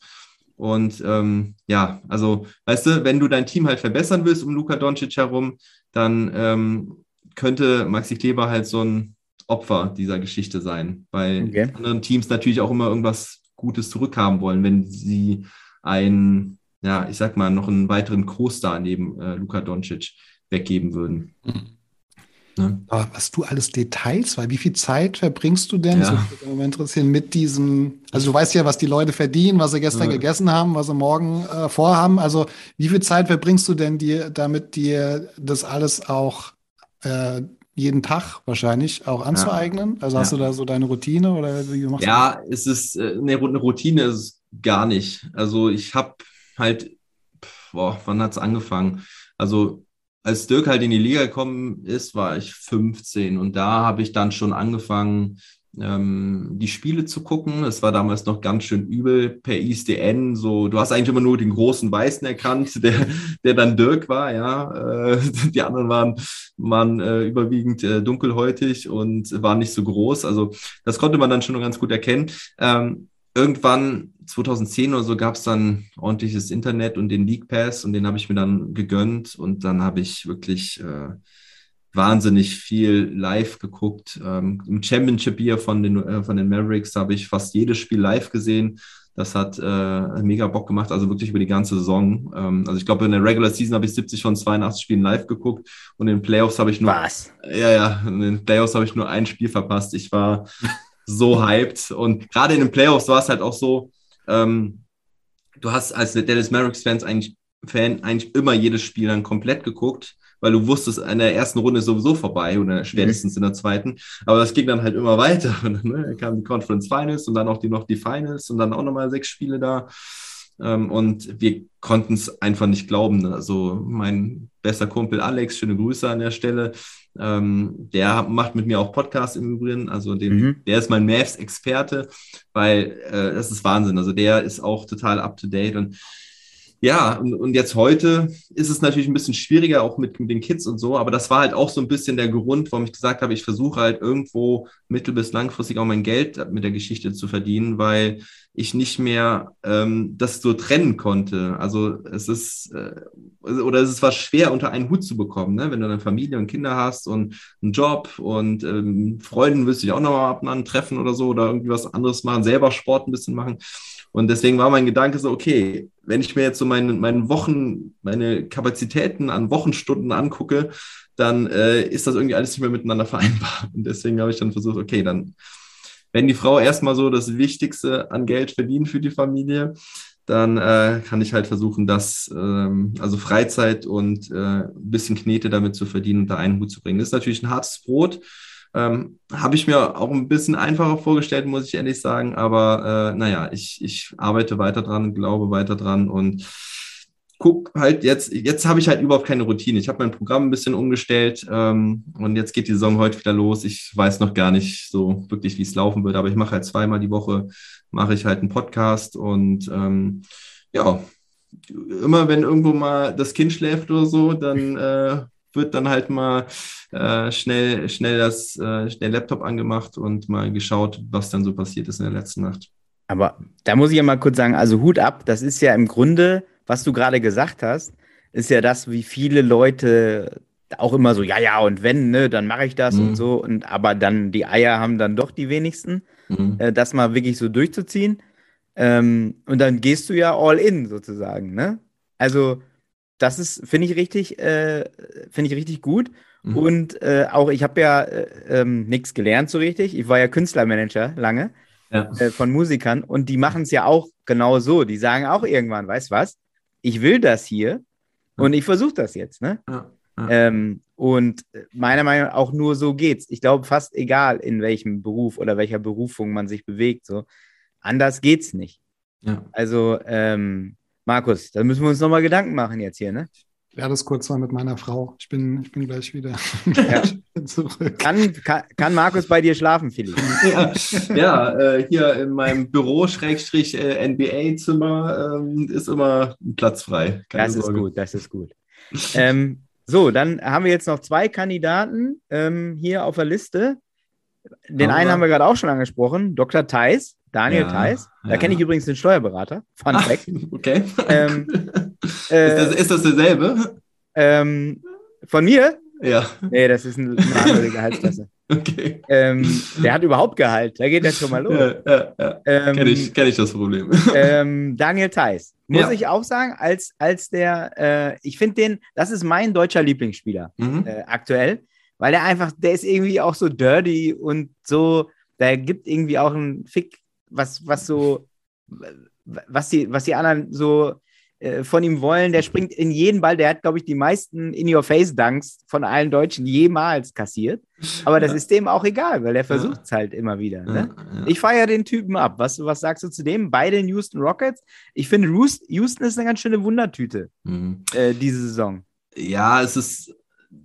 Und ähm, ja, also, weißt du, wenn du dein Team halt verbessern willst um Luka Doncic herum, dann ähm, könnte Maxi Kleber halt so ein Opfer dieser Geschichte sein, weil okay. anderen Teams natürlich auch immer irgendwas Gutes zurückhaben wollen, wenn sie einen, ja, ich sag mal, noch einen weiteren Co-Star neben äh, Luka Doncic weggeben würden. Mhm. Ne? Aber was du alles Details, weil wie viel Zeit verbringst du denn, ja. würde mich interessieren, mit diesem, also du weißt ja, was die Leute verdienen, was sie gestern ja. gegessen haben, was sie morgen äh, vorhaben. Also wie viel Zeit verbringst du denn dir, damit dir das alles auch äh, jeden Tag wahrscheinlich auch anzueignen? Also hast du da so deine Routine oder wie machst ja, du das? Ja, es ist äh, eine, eine Routine ist gar nicht. Also ich habe halt, boah, wann hat es angefangen? Also als Dirk halt in die Liga gekommen ist, war ich 15 und da habe ich dann schon angefangen, ähm, die Spiele zu gucken. Es war damals noch ganz schön übel per ISDN. So, du hast eigentlich immer nur den großen Weißen erkannt, der, der dann Dirk war, ja. Äh, die anderen waren, waren äh, überwiegend äh, dunkelhäutig und waren nicht so groß. Also das konnte man dann schon ganz gut erkennen. Ähm, irgendwann 2010 oder so gab es dann ordentliches Internet und den League Pass und den habe ich mir dann gegönnt und dann habe ich wirklich äh, wahnsinnig viel live geguckt. Ähm, Im Championship Year von den, äh, von den Mavericks habe ich fast jedes Spiel live gesehen. Das hat äh, mega Bock gemacht, also wirklich über die ganze Saison. Ähm, also ich glaube, in der Regular Season habe ich 70 von 82 Spielen live geguckt und in den Playoffs habe ich nur. Was? Ja, ja, in den Playoffs habe ich nur ein Spiel verpasst. Ich war so hyped. Und gerade in den Playoffs war es halt auch so, ähm, du hast als Dallas Mavericks-Fans eigentlich, Fan eigentlich immer jedes Spiel dann komplett geguckt, weil du wusstest, in der ersten Runde ist sowieso vorbei oder spätestens mhm. in der zweiten. Aber das ging dann halt immer weiter. Und dann ne, kam die Conference Finals und dann auch die, noch die Finals und dann auch nochmal sechs Spiele da. Ähm, und wir konnten es einfach nicht glauben. Also mein bester Kumpel Alex, schöne Grüße an der Stelle, ähm, der macht mit mir auch Podcasts im Übrigen. Also dem, mhm. der ist mein Mavs-Experte, weil äh, das ist Wahnsinn. Also der ist auch total up to date und ja, und, und jetzt heute ist es natürlich ein bisschen schwieriger, auch mit, mit den Kids und so, aber das war halt auch so ein bisschen der Grund, warum ich gesagt habe, ich versuche halt irgendwo mittel- bis langfristig auch mein Geld mit der Geschichte zu verdienen, weil ich nicht mehr ähm, das so trennen konnte. Also es ist, äh, oder es was schwer unter einen Hut zu bekommen, ne? wenn du eine Familie und Kinder hast und einen Job und ähm, Freunden willst du dich auch nochmal ab und an treffen oder so oder irgendwie was anderes machen, selber Sport ein bisschen machen. Und deswegen war mein Gedanke so, okay, wenn ich mir jetzt so meine, meine Wochen, meine Kapazitäten an Wochenstunden angucke, dann äh, ist das irgendwie alles nicht mehr miteinander vereinbar. Und deswegen habe ich dann versucht, okay, dann, wenn die Frau erstmal so das Wichtigste an Geld verdient für die Familie, dann äh, kann ich halt versuchen, das, ähm, also Freizeit und äh, ein bisschen Knete damit zu verdienen und da einen Hut zu bringen. Das ist natürlich ein hartes Brot. Ähm, Habe ich mir auch ein bisschen einfacher vorgestellt, muss ich ehrlich sagen. Aber äh, naja, ich, ich arbeite weiter dran, glaube weiter dran und guck halt jetzt, jetzt habe ich halt überhaupt keine Routine. Ich habe mein Programm ein bisschen umgestellt ähm, und jetzt geht die Saison heute wieder los. Ich weiß noch gar nicht so wirklich, wie es laufen wird, aber ich mache halt zweimal die Woche, mache ich halt einen Podcast und ähm, ja, immer wenn irgendwo mal das Kind schläft oder so, dann äh, wird dann halt mal äh, schnell, schnell das, äh, schnell Laptop angemacht und mal geschaut, was dann so passiert ist in der letzten Nacht. Aber da muss ich ja mal kurz sagen, also Hut ab, das ist ja im Grunde, was du gerade gesagt hast, ist ja das, wie viele Leute auch immer so, ja, ja, und wenn, ne, dann mache ich das mhm. und so. Und aber dann die Eier haben dann doch die wenigsten, mhm. äh, das mal wirklich so durchzuziehen. Ähm, und dann gehst du ja all in sozusagen, ne? Also das ist, finde ich richtig, äh, finde ich richtig gut. Mhm. Und äh, auch, ich habe ja äh, ähm, nichts gelernt so richtig. Ich war ja Künstlermanager lange ja. Äh, von Musikern und die machen es ja auch genau so. Die sagen auch irgendwann, weißt was, ich will das hier und ich versuche das jetzt. Ne? Ja. Ähm, und meiner Meinung nach auch nur so geht's. Ich glaube, fast egal, in welchem Beruf oder welcher Berufung man sich bewegt, so anders geht's nicht. Ja. Also ähm, Markus, da müssen wir uns nochmal Gedanken machen jetzt hier, ne? Ich werde es kurz mal mit meiner Frau. Ich bin, ich bin gleich wieder ja. zurück. Kann, kann, kann, Markus bei dir schlafen, Philipp? Ja, ja äh, hier in meinem Büro-NBA-Zimmer äh, ist immer ein Platz frei. Keine das Sorge. ist gut, das ist gut. ähm, so, dann haben wir jetzt noch zwei Kandidaten ähm, hier auf der Liste. Den Aber einen haben wir gerade auch schon angesprochen, Dr. Theis. Daniel ja, Theiss. Da ja. kenne ich übrigens den Steuerberater. Fun Ach, Fact. Okay. Ähm, äh, ist, das, ist, das, derselbe? Ähm, von mir? Ja. Nee, das ist eine, eine andere Gehaltsklasse. Okay. Ähm, der hat überhaupt Gehalt. Da geht das schon mal los. Ja, ja. Ähm, Kenne ich, kenn ich das Problem. Ähm, Daniel Theiss. Muss ich auch sagen, als, als der, äh, ich finde den, das ist mein deutscher Lieblingsspieler mhm. äh, aktuell, weil der einfach, der ist irgendwie auch so dirty und so, der gibt irgendwie auch einen Fick was, was so, was die, was die anderen so äh, von ihm wollen. Der springt in jeden Ball. Der hat, glaube ich, die meisten In-Your-Face-Dunks von allen Deutschen jemals kassiert. Aber das ist dem auch egal, weil er versucht es halt immer wieder. Ne? Ich feiere den Typen ab. Was, was sagst du zu dem? Bei den Houston Rockets. Ich finde, Houston ist eine ganz schöne Wundertüte mhm. äh, diese Saison. Ja, es ist,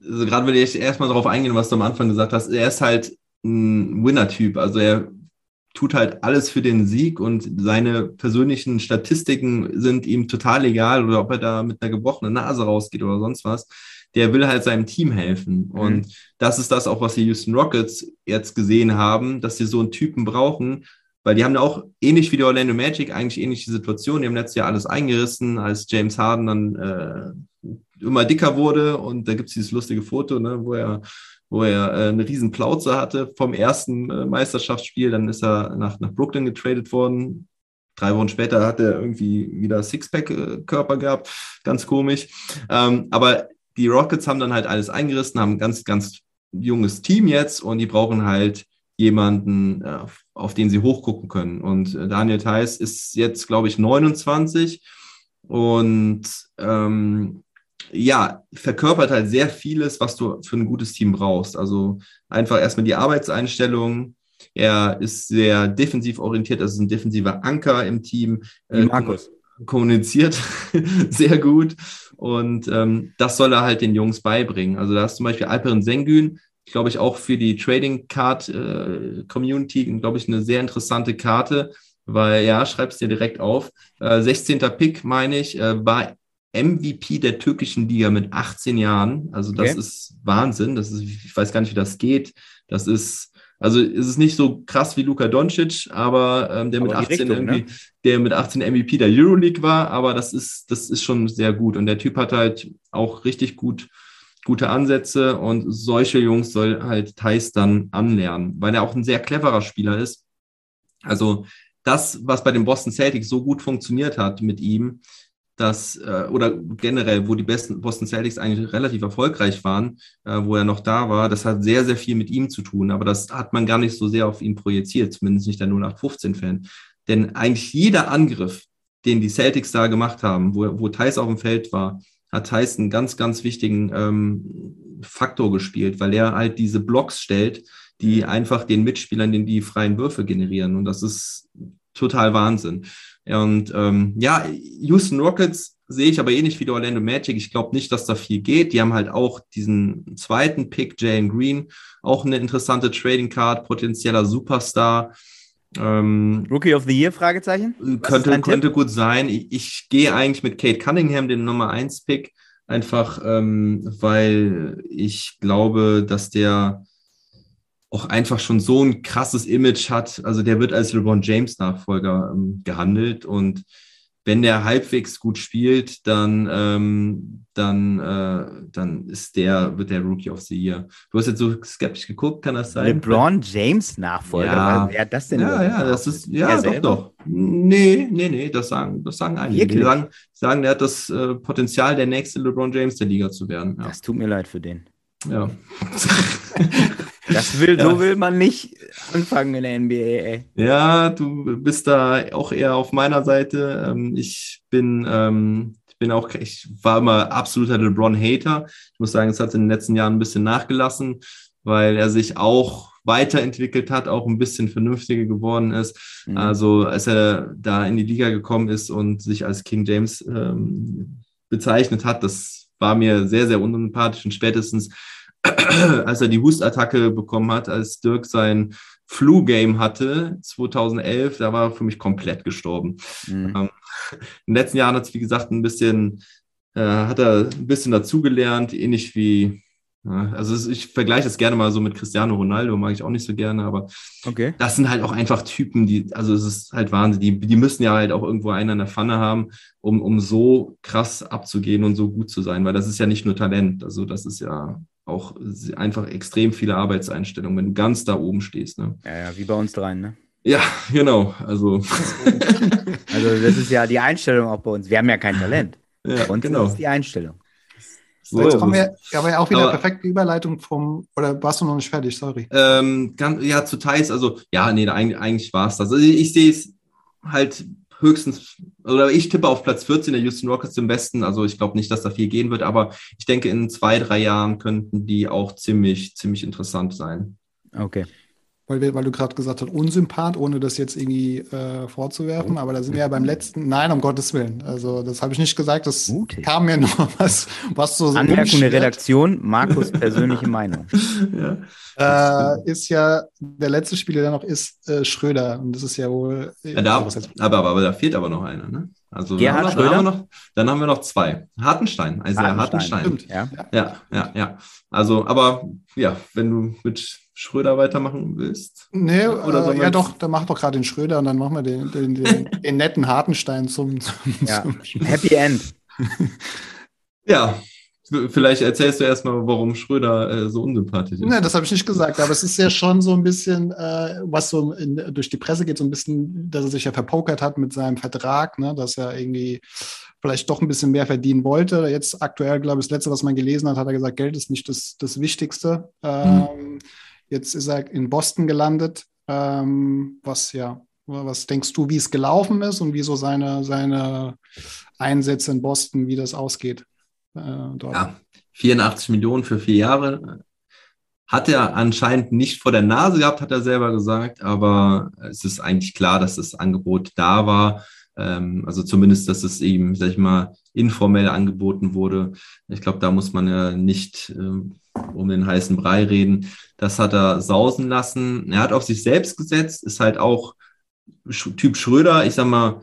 also gerade wenn ich erstmal darauf eingehen, was du am Anfang gesagt hast, er ist halt ein Winner-Typ. Also er tut halt alles für den Sieg und seine persönlichen Statistiken sind ihm total egal oder ob er da mit einer gebrochenen Nase rausgeht oder sonst was. Der will halt seinem Team helfen. Mhm. Und das ist das auch, was die Houston Rockets jetzt gesehen haben, dass sie so einen Typen brauchen, weil die haben ja auch ähnlich wie die Orlando Magic eigentlich ähnliche Situationen. Die haben letztes Jahr alles eingerissen, als James Harden dann äh, immer dicker wurde und da gibt es dieses lustige Foto, ne, wo er wo er äh, eine riesen Plauze hatte vom ersten äh, Meisterschaftsspiel. Dann ist er nach, nach Brooklyn getradet worden. Drei Wochen später hat er irgendwie wieder Sixpack-Körper gehabt. Ganz komisch. Ähm, aber die Rockets haben dann halt alles eingerissen, haben ein ganz, ganz junges Team jetzt und die brauchen halt jemanden, äh, auf den sie hochgucken können. Und äh, Daniel Theiss ist jetzt, glaube ich, 29 und ähm, ja, verkörpert halt sehr vieles, was du für ein gutes Team brauchst. Also einfach erstmal die Arbeitseinstellung. Er ist sehr defensiv orientiert, also ein defensiver Anker im Team. Wie äh, Markus. Kommuniziert sehr gut. Und ähm, das soll er halt den Jungs beibringen. Also da ist zum Beispiel Alperen Sengün, glaube ich, auch für die Trading Card äh, Community, glaube ich, eine sehr interessante Karte, weil ja, schreib's dir direkt auf. Äh, 16. Pick, meine ich, äh, war MVP der türkischen Liga mit 18 Jahren. Also das okay. ist Wahnsinn. Das ist, ich weiß gar nicht, wie das geht. Das ist, also ist es nicht so krass wie Luka Doncic, aber ähm, der aber mit 18 Richtung, irgendwie, ne? der mit 18 MVP der Euroleague war, aber das ist, das ist schon sehr gut. Und der Typ hat halt auch richtig gut, gute Ansätze und solche Jungs soll halt Thais dann anlernen, weil er auch ein sehr cleverer Spieler ist. Also das, was bei den Boston Celtics so gut funktioniert hat mit ihm, dass, äh, oder generell, wo die besten Boston Celtics eigentlich relativ erfolgreich waren, äh, wo er noch da war, das hat sehr, sehr viel mit ihm zu tun. Aber das hat man gar nicht so sehr auf ihn projiziert, zumindest nicht der 0815-Fan. Denn eigentlich jeder Angriff, den die Celtics da gemacht haben, wo, wo Thais auf dem Feld war, hat Thais einen ganz, ganz wichtigen ähm, Faktor gespielt, weil er halt diese Blocks stellt, die einfach den Mitspielern den die freien Würfe generieren. Und das ist total Wahnsinn. Und ähm, ja, Houston Rockets sehe ich aber ähnlich wie die Orlando Magic. Ich glaube nicht, dass da viel geht. Die haben halt auch diesen zweiten Pick, Jalen Green, auch eine interessante Trading Card, potenzieller Superstar. Ähm, Rookie of the Year? Fragezeichen? könnte, könnte gut sein. Ich, ich, gehe eigentlich mit Kate Cunningham, den Nummer 1 Pick, einfach ähm, weil ich glaube, dass der auch einfach schon so ein krasses Image hat. Also der wird als LeBron James Nachfolger ähm, gehandelt und wenn der halbwegs gut spielt, dann, ähm, dann, äh, dann ist der, wird der Rookie of the Year. Du hast jetzt so skeptisch geguckt, kann das sein? LeBron James Nachfolger, ja. wer das denn? Ja, ja, das ist, ja, doch, doch. Nee, nee, nee, das sagen, das sagen einige. Die sagen, sagen, der hat das äh, Potenzial, der nächste LeBron James der Liga zu werden. Ja. Das tut mir leid für den. Ja. Das will, ja. so will man nicht anfangen in der NBA, ey. Ja, du bist da auch eher auf meiner Seite. Ähm, ich bin, ähm, ich bin auch, ich war immer absoluter LeBron-Hater. Ich muss sagen, es hat in den letzten Jahren ein bisschen nachgelassen, weil er sich auch weiterentwickelt hat, auch ein bisschen vernünftiger geworden ist. Mhm. Also als er da in die Liga gekommen ist und sich als King James ähm, bezeichnet hat, das war mir sehr, sehr unsympathisch und spätestens als er die Hustattacke bekommen hat, als Dirk sein Flu-Game hatte, 2011, da war er für mich komplett gestorben. Mhm. Ähm, in den letzten Jahren hat es, wie gesagt, ein bisschen, äh, hat er ein bisschen dazugelernt, ähnlich wie, ja, also ich vergleiche es gerne mal so mit Cristiano Ronaldo, mag ich auch nicht so gerne, aber okay. das sind halt auch einfach Typen, die, also es ist halt Wahnsinn, die, die müssen ja halt auch irgendwo einen an der Pfanne haben, um, um so krass abzugehen und so gut zu sein, weil das ist ja nicht nur Talent, also das ist ja auch einfach extrem viele Arbeitseinstellungen, wenn du ganz da oben stehst. Ne? Ja, ja, wie bei uns dreien, ne? Ja, genau. Also. also, das ist ja die Einstellung auch bei uns. Wir haben ja kein Talent. Ja, bei uns genau. ist die Einstellung. So, jetzt kommen wir, aber ja auch wieder aber, perfekte Überleitung vom, oder warst du noch nicht fertig, sorry. Ähm, ganz, ja, zu Teils, also, ja, nee, eigentlich, eigentlich war es das. Also ich, ich sehe es halt höchstens, oder ich tippe auf Platz 14 der Houston Rockets im Besten. Also ich glaube nicht, dass da viel gehen wird, aber ich denke, in zwei, drei Jahren könnten die auch ziemlich, ziemlich interessant sein. Okay. Weil, wir, weil du gerade gesagt hast, unsympath, ohne das jetzt irgendwie äh, vorzuwerfen. Aber da sind wir ja beim letzten. Nein, um Gottes Willen. Also, das habe ich nicht gesagt. Das Mutig. kam mir nur was, was so. Anmerkung der Redaktion, Markus' persönliche Meinung. ja. Äh, ist ja der letzte Spieler, der noch ist, äh, Schröder. Und das ist ja wohl. Ja, da, aber, aber, aber da fehlt aber noch einer, ne? Also Gerhard dann, haben wir noch, dann haben wir noch zwei. Hartenstein, also Hartenstein. Hartenstein. Ja. ja, ja, ja. Also, aber ja, wenn du mit Schröder weitermachen willst? Nee, oder äh, ja doch, dann mach doch gerade den Schröder und dann machen wir den, den, den, den netten Hartenstein zum, zum, ja. zum Happy End. ja, Vielleicht erzählst du erstmal, warum Schröder äh, so unsympathisch ist. Nein, das habe ich nicht gesagt, aber es ist ja schon so ein bisschen, äh, was so in, durch die Presse geht, so ein bisschen, dass er sich ja verpokert hat mit seinem Vertrag, ne, dass er irgendwie vielleicht doch ein bisschen mehr verdienen wollte. Jetzt aktuell, glaube ich, das letzte, was man gelesen hat, hat er gesagt, Geld ist nicht das, das Wichtigste. Ähm, mhm. Jetzt ist er in Boston gelandet. Ähm, was ja, was denkst du, wie es gelaufen ist und wie so seine, seine Einsätze in Boston, wie das ausgeht? Äh? Ja, 84 Millionen für vier Jahre. Hat er anscheinend nicht vor der Nase gehabt, hat er selber gesagt, aber es ist eigentlich klar, dass das Angebot da war. Ähm, also zumindest, dass es eben, sag ich mal, informell angeboten wurde. Ich glaube, da muss man ja nicht ähm, um den heißen Brei reden. Das hat er sausen lassen. Er hat auf sich selbst gesetzt, ist halt auch Typ Schröder. Ich sag mal,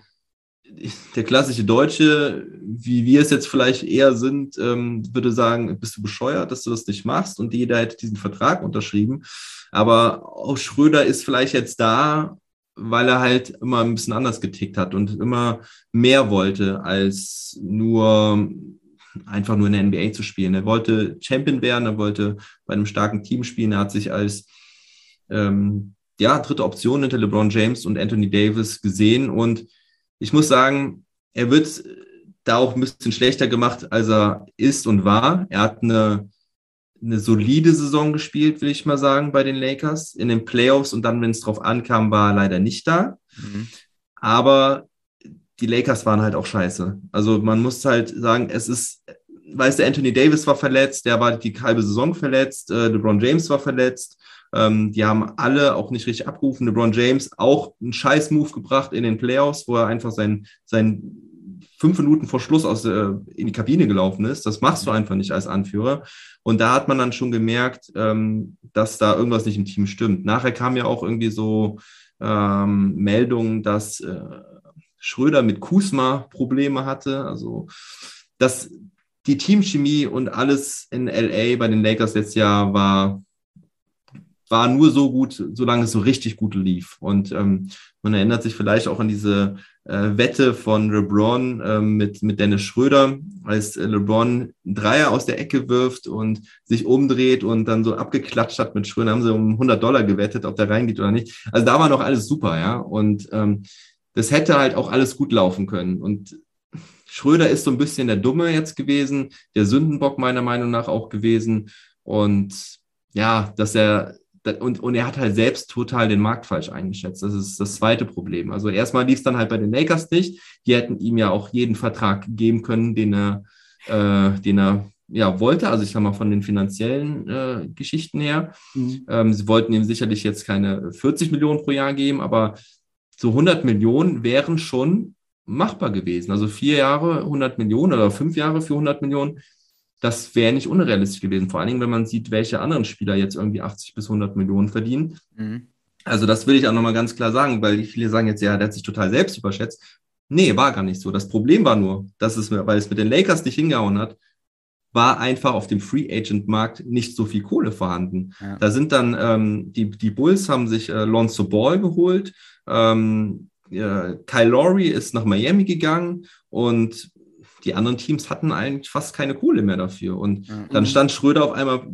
der klassische Deutsche, wie wir es jetzt vielleicht eher sind, ähm, würde sagen, bist du bescheuert, dass du das nicht machst und jeder hätte diesen Vertrag unterschrieben. Aber auch Schröder ist vielleicht jetzt da, weil er halt immer ein bisschen anders getickt hat und immer mehr wollte als nur einfach nur in der NBA zu spielen. Er wollte Champion werden, er wollte bei einem starken Team spielen, er hat sich als ähm, ja, dritte Option hinter LeBron James und Anthony Davis gesehen und ich muss sagen, er wird da auch ein bisschen schlechter gemacht, als er ist und war. Er hat eine, eine solide Saison gespielt, will ich mal sagen, bei den Lakers in den Playoffs und dann, wenn es drauf ankam, war er leider nicht da. Mhm. Aber die Lakers waren halt auch scheiße. Also man muss halt sagen, es ist, weißt du, Anthony Davis war verletzt, der war die halbe Saison verletzt, äh, LeBron James war verletzt. Ähm, die haben alle auch nicht richtig abgerufen. LeBron James auch einen Scheiß-Move gebracht in den Playoffs, wo er einfach sein, sein fünf Minuten vor Schluss aus, äh, in die Kabine gelaufen ist. Das machst du einfach nicht als Anführer. Und da hat man dann schon gemerkt, ähm, dass da irgendwas nicht im Team stimmt. Nachher kam ja auch irgendwie so ähm, Meldungen, dass äh, Schröder mit Kusma Probleme hatte. Also, dass die Teamchemie und alles in LA bei den Lakers letztes Jahr war, war nur so gut, solange es so richtig gut lief. Und ähm, man erinnert sich vielleicht auch an diese äh, Wette von LeBron äh, mit, mit Dennis Schröder, als LeBron einen Dreier aus der Ecke wirft und sich umdreht und dann so abgeklatscht hat mit Schröder, haben sie um 100 Dollar gewettet, ob der reingeht oder nicht. Also da war noch alles super, ja. Und ähm, das hätte halt auch alles gut laufen können. Und Schröder ist so ein bisschen der Dumme jetzt gewesen, der Sündenbock meiner Meinung nach auch gewesen. Und ja, dass er und, und er hat halt selbst total den Markt falsch eingeschätzt. Das ist das zweite Problem. Also erstmal lief es dann halt bei den Lakers nicht. Die hätten ihm ja auch jeden Vertrag geben können, den er, äh, den er ja wollte. Also ich sag mal von den finanziellen äh, Geschichten her. Mhm. Ähm, sie wollten ihm sicherlich jetzt keine 40 Millionen pro Jahr geben, aber so 100 Millionen wären schon machbar gewesen. Also vier Jahre 100 Millionen oder fünf Jahre für 100 Millionen, das wäre nicht unrealistisch gewesen. Vor allen Dingen, wenn man sieht, welche anderen Spieler jetzt irgendwie 80 bis 100 Millionen verdienen. Mhm. Also das will ich auch nochmal ganz klar sagen, weil viele sagen jetzt, ja, der hat sich total selbst überschätzt. Nee, war gar nicht so. Das Problem war nur, dass es, weil es mit den Lakers nicht hingehauen hat, war einfach auf dem Free Agent Markt nicht so viel Kohle vorhanden. Ja. Da sind dann ähm, die, die Bulls haben sich äh, Lonzo Ball geholt, ähm, äh, Kyle Lowry ist nach Miami gegangen und die anderen Teams hatten eigentlich fast keine Kohle mehr dafür. Und mhm. dann stand Schröder auf einmal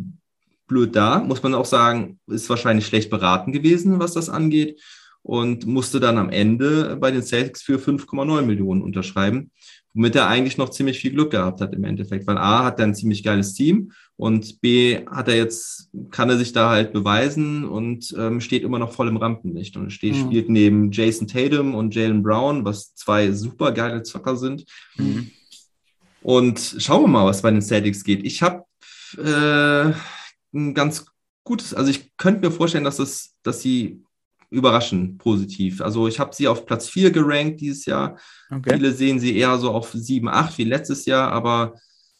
blöd da, muss man auch sagen, ist wahrscheinlich schlecht beraten gewesen, was das angeht. Und musste dann am Ende bei den Celtics für 5,9 Millionen unterschreiben womit er eigentlich noch ziemlich viel Glück gehabt hat im Endeffekt, weil A hat er ein ziemlich geiles Team und B hat er jetzt, kann er sich da halt beweisen und ähm, steht immer noch voll im Rampenlicht und steht, mhm. spielt neben Jason Tatum und Jalen Brown, was zwei super geile Zocker sind. Mhm. Und schauen wir mal, was bei den Celtics geht. Ich habe äh, ein ganz gutes, also ich könnte mir vorstellen, dass es, dass sie überraschen positiv. Also ich habe sie auf Platz 4 gerankt dieses Jahr. Okay. Viele sehen sie eher so auf 7, 8 wie letztes Jahr, aber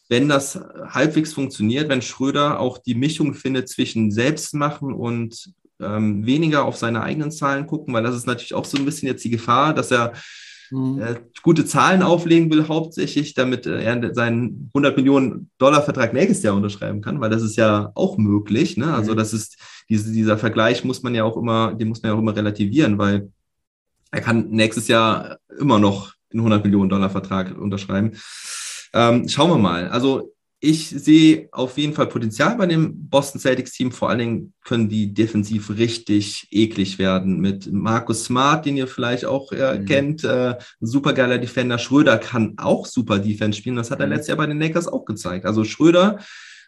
wenn das halbwegs funktioniert, wenn Schröder auch die Mischung findet zwischen Selbstmachen und ähm, weniger auf seine eigenen Zahlen gucken, weil das ist natürlich auch so ein bisschen jetzt die Gefahr, dass er mhm. äh, gute Zahlen auflegen will, hauptsächlich, damit äh, er seinen 100 Millionen Dollar Vertrag nächstes Jahr unterschreiben kann, weil das ist ja auch möglich. Ne? Also mhm. das ist diese, dieser Vergleich muss man ja auch immer, den muss man ja auch immer relativieren, weil er kann nächstes Jahr immer noch einen 100 Millionen Dollar Vertrag unterschreiben. Ähm, schauen wir mal. Also ich sehe auf jeden Fall Potenzial bei dem Boston Celtics Team. Vor allen Dingen können die defensiv richtig eklig werden mit Markus Smart, den ihr vielleicht auch äh, mhm. kennt. Äh, supergeiler Defender. Schröder kann auch super Defense spielen. Das hat er mhm. letztes Jahr bei den Lakers auch gezeigt. Also Schröder,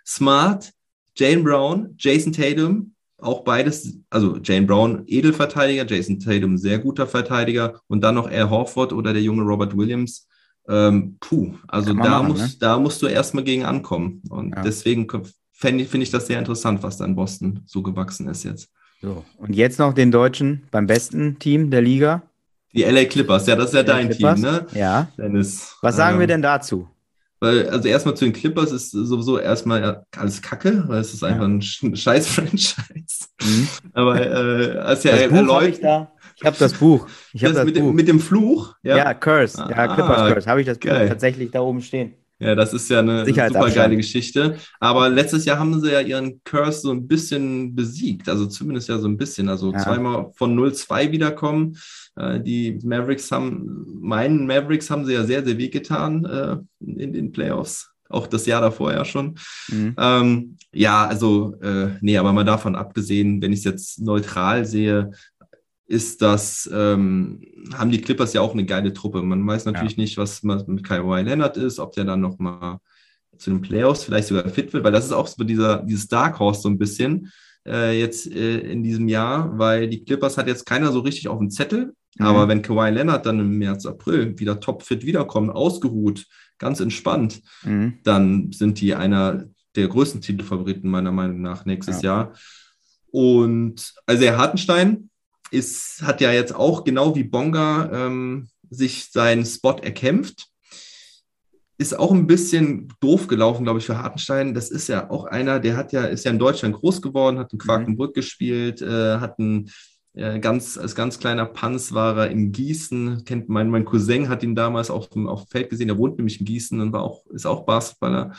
Smart, Jane Brown, Jason Tatum, auch beides, also Jane Brown, Edelverteidiger, Jason Tatum, sehr guter Verteidiger und dann noch Al Horford oder der junge Robert Williams. Ähm, puh, also da, machen, muss, ne? da musst du erstmal gegen ankommen. Und ja. deswegen finde find ich das sehr interessant, was da in Boston so gewachsen ist jetzt. So, und jetzt noch den Deutschen beim besten Team der Liga. Die LA Clippers, ja, das ist ja LA dein Clippers. Team, ne? Ja. Dennis. Was sagen äh, wir denn dazu? Weil, also erstmal zu den Clippers ist sowieso erstmal alles Kacke, weil es ist einfach ein scheiß Franchise. Mhm. Aber äh, als ja erläutert. Ich habe das Buch. Ich habe das, das mit, Buch. Dem, mit dem Fluch? Ja, ja Curse. Ja, ah, Clippers Curse. Habe ich das Buch tatsächlich da oben stehen. Ja, das ist ja eine super geile Geschichte. Aber letztes Jahr haben sie ja ihren Curse so ein bisschen besiegt. Also zumindest ja so ein bisschen. Also ja. zweimal von 0-2 wiederkommen. Äh, die Mavericks haben, meinen Mavericks haben sie ja sehr, sehr wehgetan äh, in den Playoffs. Auch das Jahr davor ja schon. Mhm. Ähm, ja, also, äh, nee, aber mal davon abgesehen, wenn ich es jetzt neutral sehe, ist das, ähm, haben die Clippers ja auch eine geile Truppe. Man weiß natürlich ja. nicht, was mit Kawhi Leonard ist, ob der dann nochmal zu den Playoffs vielleicht sogar fit wird, weil das ist auch so dieser, dieses Dark Horse so ein bisschen äh, jetzt äh, in diesem Jahr, weil die Clippers hat jetzt keiner so richtig auf dem Zettel. Mhm. Aber wenn Kawhi Leonard dann im März, April wieder topfit wiederkommt, ausgeruht, ganz entspannt, mhm. dann sind die einer der größten Titelfavoriten meiner Meinung nach nächstes ja. Jahr. Und also der Hartenstein, ist, hat ja jetzt auch genau wie Bonga ähm, sich seinen Spot erkämpft. Ist auch ein bisschen doof gelaufen, glaube ich, für Hartenstein. Das ist ja auch einer, der hat ja, ist ja in Deutschland groß geworden, hat in mhm. Quakenbrück mhm. gespielt, äh, hat ein äh, ganz, als ganz kleiner Panz war er in Gießen. Kennt mein, mein Cousin hat ihn damals auf dem, auf dem Feld gesehen, der wohnt nämlich in Gießen und war auch, ist auch Basketballer.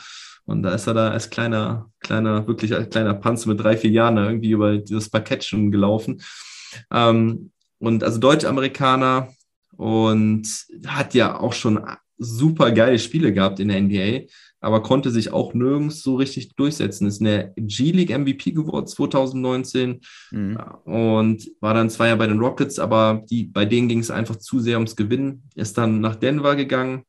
Und da ist er da als kleiner, kleiner, wirklich als kleiner Panz mit drei, vier Jahren irgendwie über das Parkett schon gelaufen. Ähm, und also Deutsch-Amerikaner und hat ja auch schon super geile Spiele gehabt in der NBA, aber konnte sich auch nirgends so richtig durchsetzen. Ist in der G-League MVP geworden 2019 mhm. und war dann zwei Jahre bei den Rockets, aber die, bei denen ging es einfach zu sehr ums Gewinnen. Ist dann nach Denver gegangen.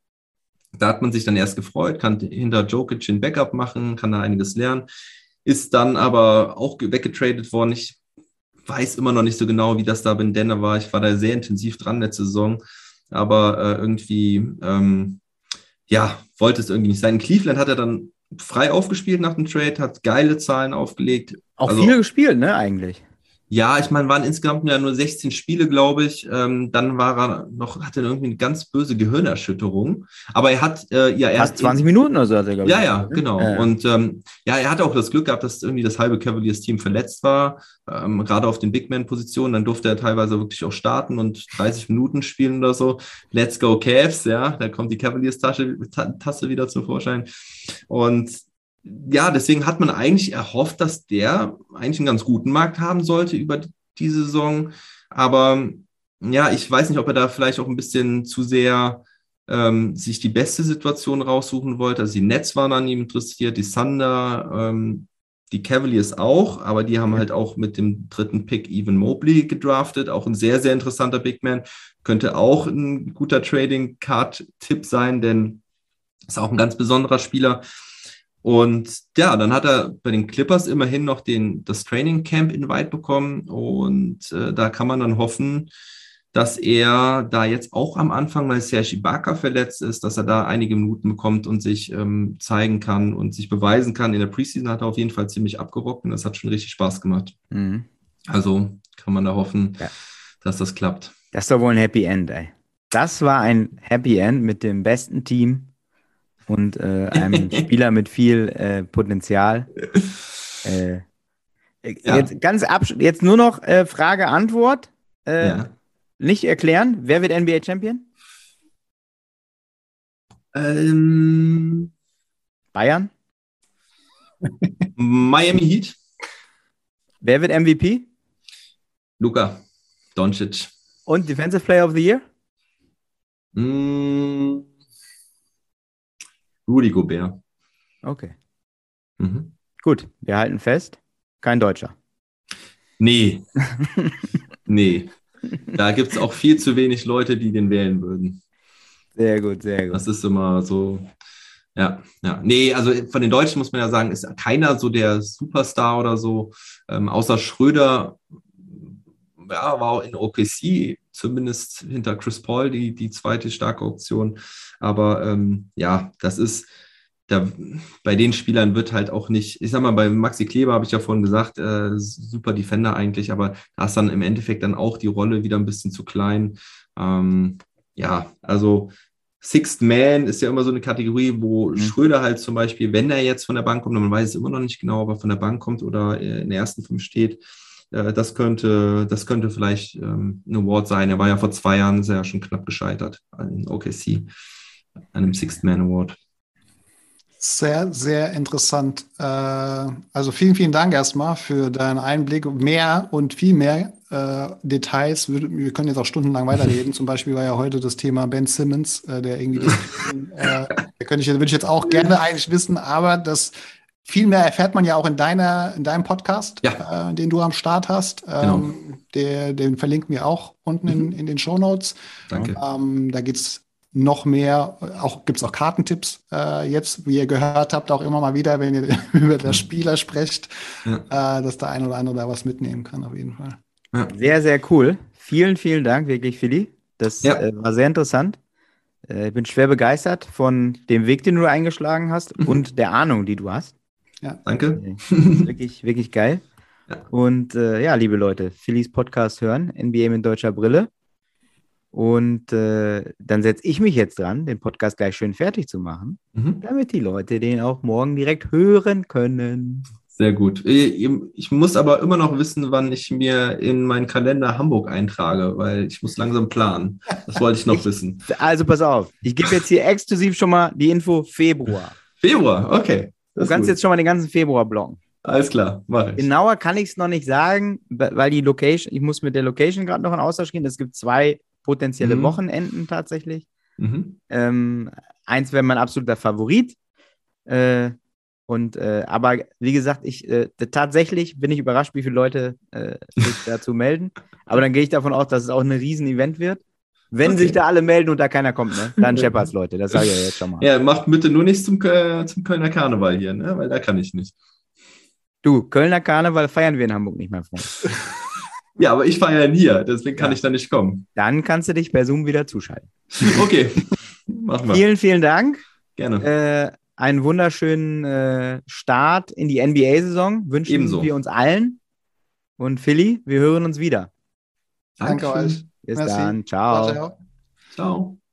Da hat man sich dann erst gefreut, kann hinter Jokic den Backup machen, kann da einiges lernen. Ist dann aber auch weggetradet worden. Ich weiß immer noch nicht so genau, wie das da in Denver war. Ich war da sehr intensiv dran letzte Saison, aber äh, irgendwie, ähm, ja, wollte es irgendwie nicht sein. In Cleveland hat er dann frei aufgespielt nach dem Trade, hat geile Zahlen aufgelegt. Auch also, viel gespielt, ne, eigentlich. Ja, ich meine, waren insgesamt ja nur 16 Spiele, glaube ich. Ähm, dann war er noch, hatte irgendwie eine ganz böse Gehirnerschütterung. Aber er hat äh, ja erst. Fast 20 Minuten oder so hat er, glaube ich. Ja, ja, ne? genau. Ja. Und ähm, ja, er hatte auch das Glück gehabt, dass irgendwie das halbe Cavaliers-Team verletzt war, ähm, gerade auf den Big Man-Positionen. Dann durfte er teilweise wirklich auch starten und 30 Minuten spielen oder so. Let's go Cavs, ja. Da kommt die Cavaliers-Tasse wieder zum Vorschein. Und ja, deswegen hat man eigentlich erhofft, dass der eigentlich einen ganz guten Markt haben sollte über die Saison. Aber ja, ich weiß nicht, ob er da vielleicht auch ein bisschen zu sehr ähm, sich die beste Situation raussuchen wollte. Also die Nets waren an ihm interessiert, die Thunder, ähm, die Cavaliers auch, aber die haben halt auch mit dem dritten Pick Evan Mobley gedraftet, auch ein sehr, sehr interessanter Big Man. Könnte auch ein guter Trading-Card-Tipp sein, denn ist auch ein ganz besonderer Spieler. Und ja, dann hat er bei den Clippers immerhin noch den, das Training Camp Invite bekommen und äh, da kann man dann hoffen, dass er da jetzt auch am Anfang, weil Serge Ibaka verletzt ist, dass er da einige Minuten bekommt und sich ähm, zeigen kann und sich beweisen kann. In der Preseason hat er auf jeden Fall ziemlich abgerockt und das hat schon richtig Spaß gemacht. Mhm. Also kann man da hoffen, ja. dass das klappt. Das ist doch wohl ein Happy End, ey. Das war ein Happy End mit dem besten Team und äh, einem Spieler mit viel äh, Potenzial. Äh, ja. Jetzt ganz jetzt nur noch äh, Frage Antwort. Äh, ja. Nicht erklären. Wer wird NBA Champion? Ähm, Bayern? Miami Heat. Wer wird MVP? Luca Doncic. Und Defensive Player of the Year? Mm, Rudy Gobert. Okay. Mhm. Gut, wir halten fest. Kein Deutscher. Nee. nee. Da gibt es auch viel zu wenig Leute, die den wählen würden. Sehr gut, sehr gut. Das ist immer so. Ja, ja. Nee, also von den Deutschen muss man ja sagen, ist keiner so der Superstar oder so, ähm, außer Schröder, ja, war auch in OKC zumindest hinter Chris Paul die, die zweite starke Option. Aber ähm, ja, das ist, da, bei den Spielern wird halt auch nicht, ich sag mal, bei Maxi Kleber habe ich ja vorhin gesagt, äh, super Defender eigentlich, aber da ist dann im Endeffekt dann auch die Rolle wieder ein bisschen zu klein. Ähm, ja, also Sixth Man ist ja immer so eine Kategorie, wo mhm. Schröder halt zum Beispiel, wenn er jetzt von der Bank kommt, man weiß es immer noch nicht genau, ob er von der Bank kommt oder in der ersten fünf steht, äh, das könnte, das könnte vielleicht ähm, ein Award sein. Er war ja vor zwei Jahren sehr schon knapp gescheitert in OKC, einem Sixth Man Award. Sehr, sehr interessant. Äh, also vielen, vielen Dank erstmal für deinen Einblick. Mehr und viel mehr äh, Details. Wir, können jetzt auch stundenlang weiterreden. Zum Beispiel war ja heute das Thema Ben Simmons, äh, der irgendwie das, äh, könnte ich, würde ich jetzt auch gerne eigentlich wissen, aber das viel mehr erfährt man ja auch in deiner, in deinem Podcast, ja. äh, den du am Start hast. Genau. Ähm, der, den verlinken wir auch unten in, mhm. in den Show Notes. Danke. Ähm, da es noch mehr, auch gibt es auch Kartentipps äh, jetzt, wie ihr gehört habt, auch immer mal wieder, wenn ihr über das Spieler sprecht, ja. äh, dass der ein oder andere da was mitnehmen kann, auf jeden Fall. Ja. Sehr, sehr cool. Vielen, vielen Dank, wirklich, Philly. Das ja. äh, war sehr interessant. Äh, ich bin schwer begeistert von dem Weg, den du eingeschlagen hast mhm. und der Ahnung, die du hast. Ja, danke. Äh, wirklich, wirklich geil. Und äh, ja, liebe Leute, Phillys Podcast hören, NBA mit deutscher Brille. Und äh, dann setze ich mich jetzt dran, den Podcast gleich schön fertig zu machen, mhm. damit die Leute den auch morgen direkt hören können. Sehr gut. Ich muss aber immer noch wissen, wann ich mir in meinen Kalender Hamburg eintrage, weil ich muss langsam planen. Das wollte ich noch ich, wissen. Also pass auf, ich gebe jetzt hier exklusiv schon mal die Info Februar. Februar, okay. Du kannst gut. jetzt schon mal den ganzen Februar blocken. Alles klar, mach ich. Genauer kann ich es noch nicht sagen, weil die Location, ich muss mit der Location gerade noch in Austausch gehen. Es gibt zwei potenzielle mhm. Wochenenden tatsächlich. Mhm. Ähm, eins wäre mein absoluter Favorit. Äh, und äh, aber wie gesagt, ich äh, tatsächlich bin ich überrascht, wie viele Leute äh, sich dazu melden. Aber dann gehe ich davon aus, dass es auch ein Riesen-Event wird. Wenn okay. sich da alle melden und da keiner kommt, ne? dann Shepherds, Leute. Das sage ich ja jetzt schon mal. Ja, macht bitte nur nichts zum, äh, zum Kölner Karneval hier, ne? weil da kann ich nicht. Du, Kölner Karneval feiern wir in Hamburg nicht mehr, Freund. Ja, aber ich feiere ihn hier, deswegen kann ja. ich da nicht kommen. Dann kannst du dich per Zoom wieder zuschalten. Okay, machen wir. Vielen, vielen Dank. Gerne. Äh, einen wunderschönen äh, Start in die NBA-Saison wünschen Ebenso. wir uns allen. Und Philly, wir hören uns wieder. Danke, Danke euch. Bis Merci. dann. Ciao. Ciao. ciao.